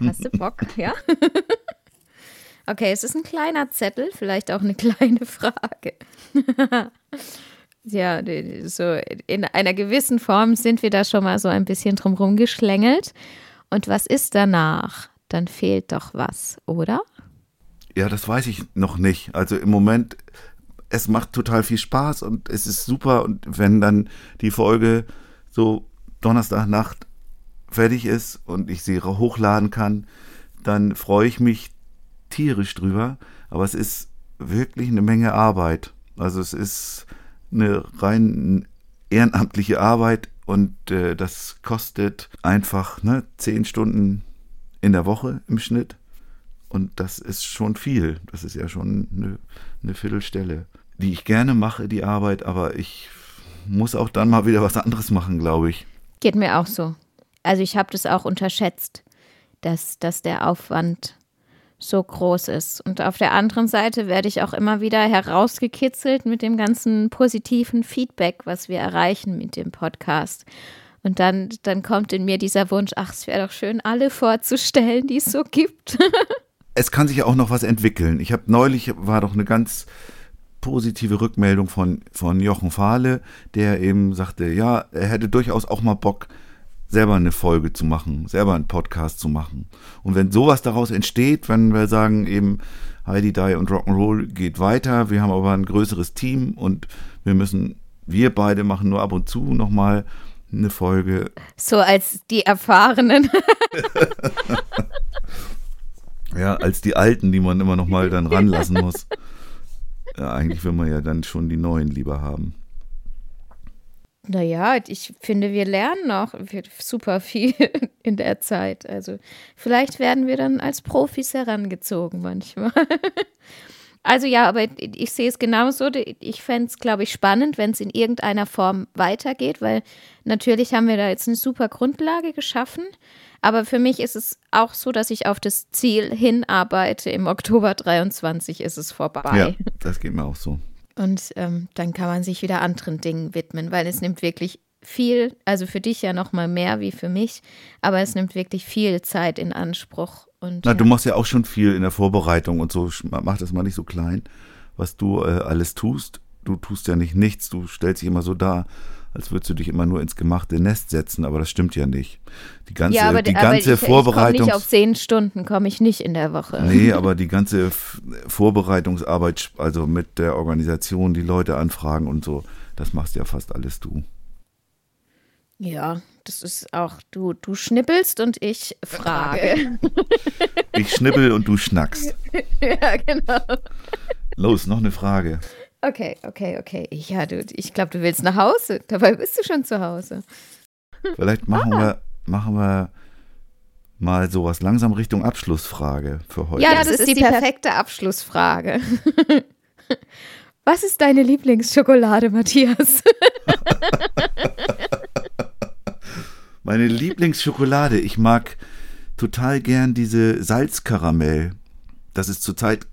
Hast du Bock? Ja. Okay, es ist ein kleiner Zettel, vielleicht auch eine kleine Frage. ja, so in einer gewissen Form sind wir da schon mal so ein bisschen drum rumgeschlängelt. Und was ist danach? Dann fehlt doch was, oder? Ja, das weiß ich noch nicht. Also im Moment, es macht total viel Spaß und es ist super. Und wenn dann die Folge so Donnerstagnacht fertig ist und ich sie hochladen kann, dann freue ich mich tierisch drüber. Aber es ist wirklich eine Menge Arbeit. Also es ist eine rein ehrenamtliche Arbeit und äh, das kostet einfach ne, zehn Stunden in der Woche im Schnitt. Und das ist schon viel. Das ist ja schon eine, eine Viertelstelle, die ich gerne mache, die Arbeit, aber ich muss auch dann mal wieder was anderes machen, glaube ich. Geht mir auch so. Also ich habe das auch unterschätzt, dass, dass der Aufwand so groß ist. Und auf der anderen Seite werde ich auch immer wieder herausgekitzelt mit dem ganzen positiven Feedback, was wir erreichen mit dem Podcast. Und dann, dann kommt in mir dieser Wunsch, ach, es wäre doch schön, alle vorzustellen, die es so gibt. Es kann sich auch noch was entwickeln. Ich habe neulich, war doch eine ganz positive Rückmeldung von, von Jochen Fahle, der eben sagte, ja, er hätte durchaus auch mal Bock, selber eine Folge zu machen, selber einen Podcast zu machen. Und wenn sowas daraus entsteht, wenn wir sagen eben, Heidi Die und Rock'n'Roll geht weiter, wir haben aber ein größeres Team und wir müssen, wir beide machen nur ab und zu nochmal eine Folge. So als die Erfahrenen. Ja, als die Alten, die man immer nochmal dann ranlassen muss. Ja, eigentlich will man ja dann schon die Neuen lieber haben. Naja, ich finde, wir lernen noch super viel in der Zeit. Also vielleicht werden wir dann als Profis herangezogen manchmal. Also ja, aber ich sehe es genauso. Ich fände es, glaube ich, spannend, wenn es in irgendeiner Form weitergeht, weil natürlich haben wir da jetzt eine super Grundlage geschaffen. Aber für mich ist es auch so, dass ich auf das Ziel hinarbeite. Im Oktober 23 ist es vorbei. Ja, das geht mir auch so. Und ähm, dann kann man sich wieder anderen Dingen widmen, weil es nimmt wirklich viel, also für dich ja noch mal mehr wie für mich, aber es nimmt wirklich viel Zeit in Anspruch. Und Na, ja. du machst ja auch schon viel in der Vorbereitung und so. Mach das mal nicht so klein, was du äh, alles tust. Du tust ja nicht nichts. Du stellst dich immer so dar, als würdest du dich immer nur ins gemachte Nest setzen, aber das stimmt ja nicht. Die ganze, ja, aber, die aber ganze ich, Vorbereitung. Nicht auf zehn Stunden, komme ich nicht in der Woche. Nee, aber die ganze Vorbereitungsarbeit, also mit der Organisation, die Leute anfragen und so, das machst ja fast alles du. Ja, das ist auch, du, du schnippelst und ich frage. Ich schnippel und du schnackst. ja, genau. Los, noch eine Frage. Okay, okay, okay. Ja, du, ich glaube, du willst nach Hause. Dabei bist du schon zu Hause. Vielleicht machen wir, machen wir mal sowas langsam Richtung Abschlussfrage für heute. Ja, das, ist die perfekte Abschlussfrage. Was ist deine Lieblingsschokolade, Matthias? Meine Lieblingsschokolade, ich mag total gern diese Salzkaramell. Das ist zurzeit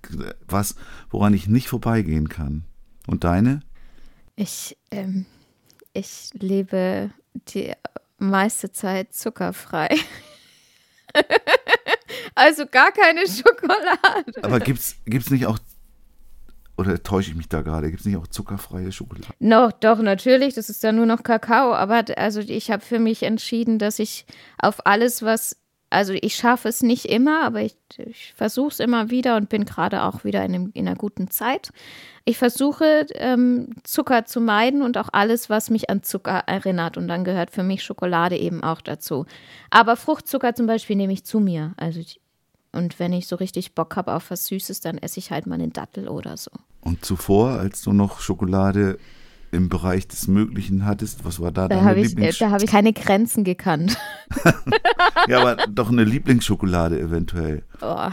was, woran ich nicht vorbeigehen kann. Und deine? Ich, ähm, ich lebe die meiste Zeit zuckerfrei. also gar keine Schokolade. Aber gibt's, gibt's nicht auch, oder täusche ich mich da gerade, gibt's nicht auch zuckerfreie Schokolade? No, doch, natürlich, das ist dann nur noch Kakao. Aber also ich habe für mich entschieden, dass ich auf alles, was, also ich schaffe es nicht immer, aber ich, ich versuche es immer wieder und bin gerade auch wieder in, einem, in einer guten Zeit. Ich versuche ähm, Zucker zu meiden und auch alles, was mich an Zucker erinnert. Und dann gehört für mich Schokolade eben auch dazu. Aber Fruchtzucker zum Beispiel nehme ich zu mir. Also ich, und wenn ich so richtig Bock habe auf was Süßes, dann esse ich halt mal einen Dattel oder so. Und zuvor, als du noch Schokolade im Bereich des Möglichen hattest, was war da, Da deine habe ich, äh, Lieblings... da hab ich keine Grenzen gekannt. ja, aber doch eine Lieblingsschokolade eventuell. Oh,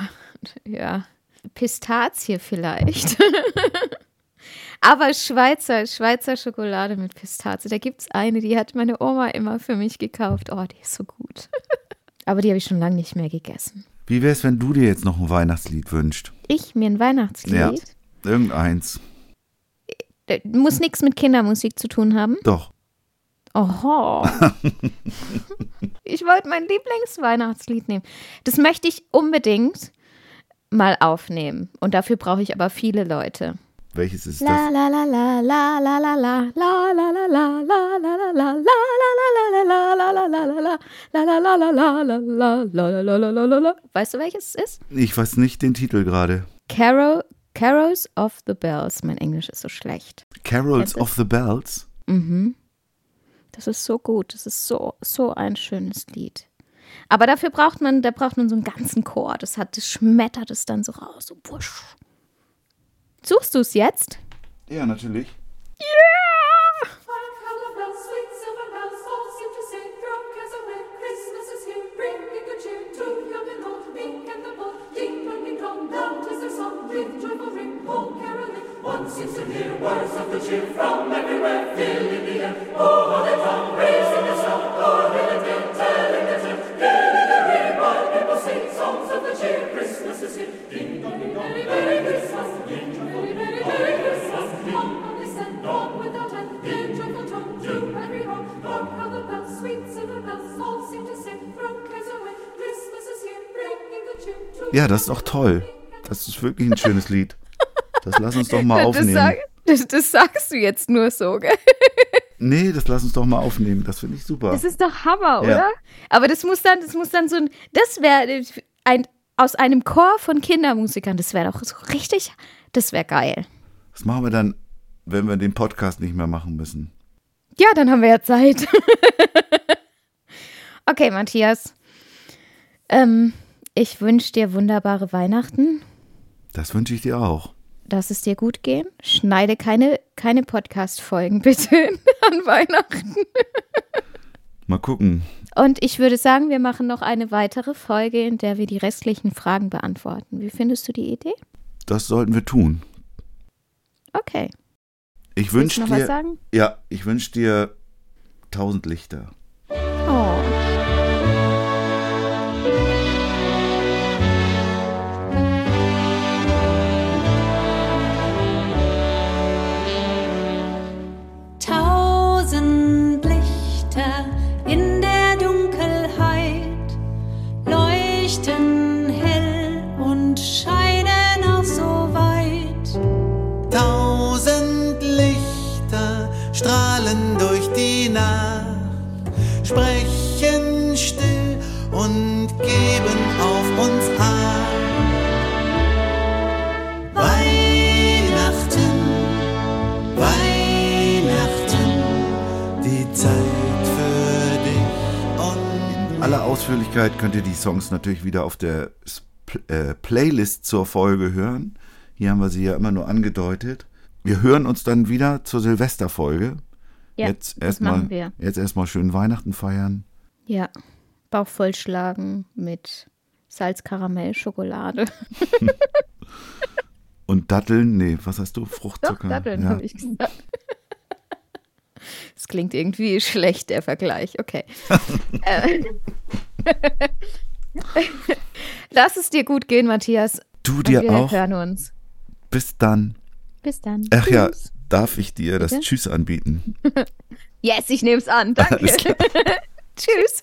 ja. Pistazie vielleicht. Aber Schweizer, Schweizer Schokolade mit Pistazie. Da gibt es eine, die hat meine Oma immer für mich gekauft. Oh, die ist so gut. Aber die habe ich schon lange nicht mehr gegessen. Wie wär's, wenn du dir jetzt noch ein Weihnachtslied wünschst? Ich mir ein Weihnachtslied. Ja. Irgendeins. Der muss nichts mit Kindermusik zu tun haben. Doch. Oho. ich wollte mein Lieblingsweihnachtslied nehmen. Das möchte ich unbedingt mal aufnehmen. Und dafür brauche ich aber viele Leute. Welches ist das? Weißt du, welches es ist? Ich weiß nicht den Titel gerade. Carol Carols of the Bells. Mein Englisch ist so schlecht. Carols of the Bells. Mhm. Das ist so gut. Das ist so, so ein schönes Lied. Aber dafür braucht man, da braucht man so einen ganzen Chor. Das hat, das schmettert es dann so raus. So wusch. Suchst du es jetzt? Ja, natürlich. Ja, das ist doch toll. Das ist wirklich ein schönes Lied. Das lass uns doch mal Das, aufnehmen. sag, das, das sagst du jetzt nur so, gell? Nee, das lass uns doch mal aufnehmen. Das finde ich super. Das ist doch Hammer, Ja. oder? Aber das muss dann, das muss dann so ein, das wäre ein, aus einem Chor von Kindermusikern, das wäre doch so richtig, das wäre geil. Das machen wir dann, wenn wir den Podcast nicht mehr machen müssen. Ja, dann haben wir ja Zeit. okay, Matthias. Ähm, ich wünsche dir wunderbare Weihnachten. Das wünsche ich dir auch. Lass es dir gut gehen. Schneide keine, keine Podcast-Folgen bitte an Weihnachten. Mal gucken. Und ich würde sagen, wir machen noch eine weitere Folge, in der wir die restlichen Fragen beantworten. Wie findest du die Idee? Das sollten wir tun. Okay. Ich wünsche du noch was dir. sagen? Ja, ich wünsche dir tausend Lichter. Oh. Ausführlichkeit könnt ihr die Songs natürlich wieder auf der äh, Playlist zur Folge hören. Hier haben wir sie ja immer nur angedeutet. Wir hören uns dann wieder zur Silvesterfolge. Ja, jetzt das erstmal jetzt erstmal schön Weihnachten feiern. Ja. Bauch vollschlagen mit Salz, Karamell, Schokolade. Und Datteln, nee, was hast du? Doch, Fruchtzucker. Datteln, ja. habe ich gesagt. Es klingt irgendwie schlecht, der Vergleich. Okay. Äh, Lass es dir gut gehen, Matthias. Du dir wir auch. hören uns. Bis dann. Bis dann. Ach ja, Tschüss. darf ich dir das Bitte? Tschüss anbieten? Yes, ich nehme es an. Danke. Tschüss.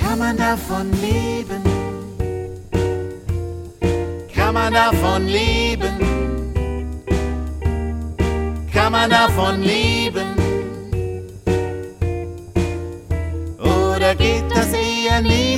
Kann man davon leben? Kann man davon leben? Kann man davon leben? Oder geht das eher nebenbei?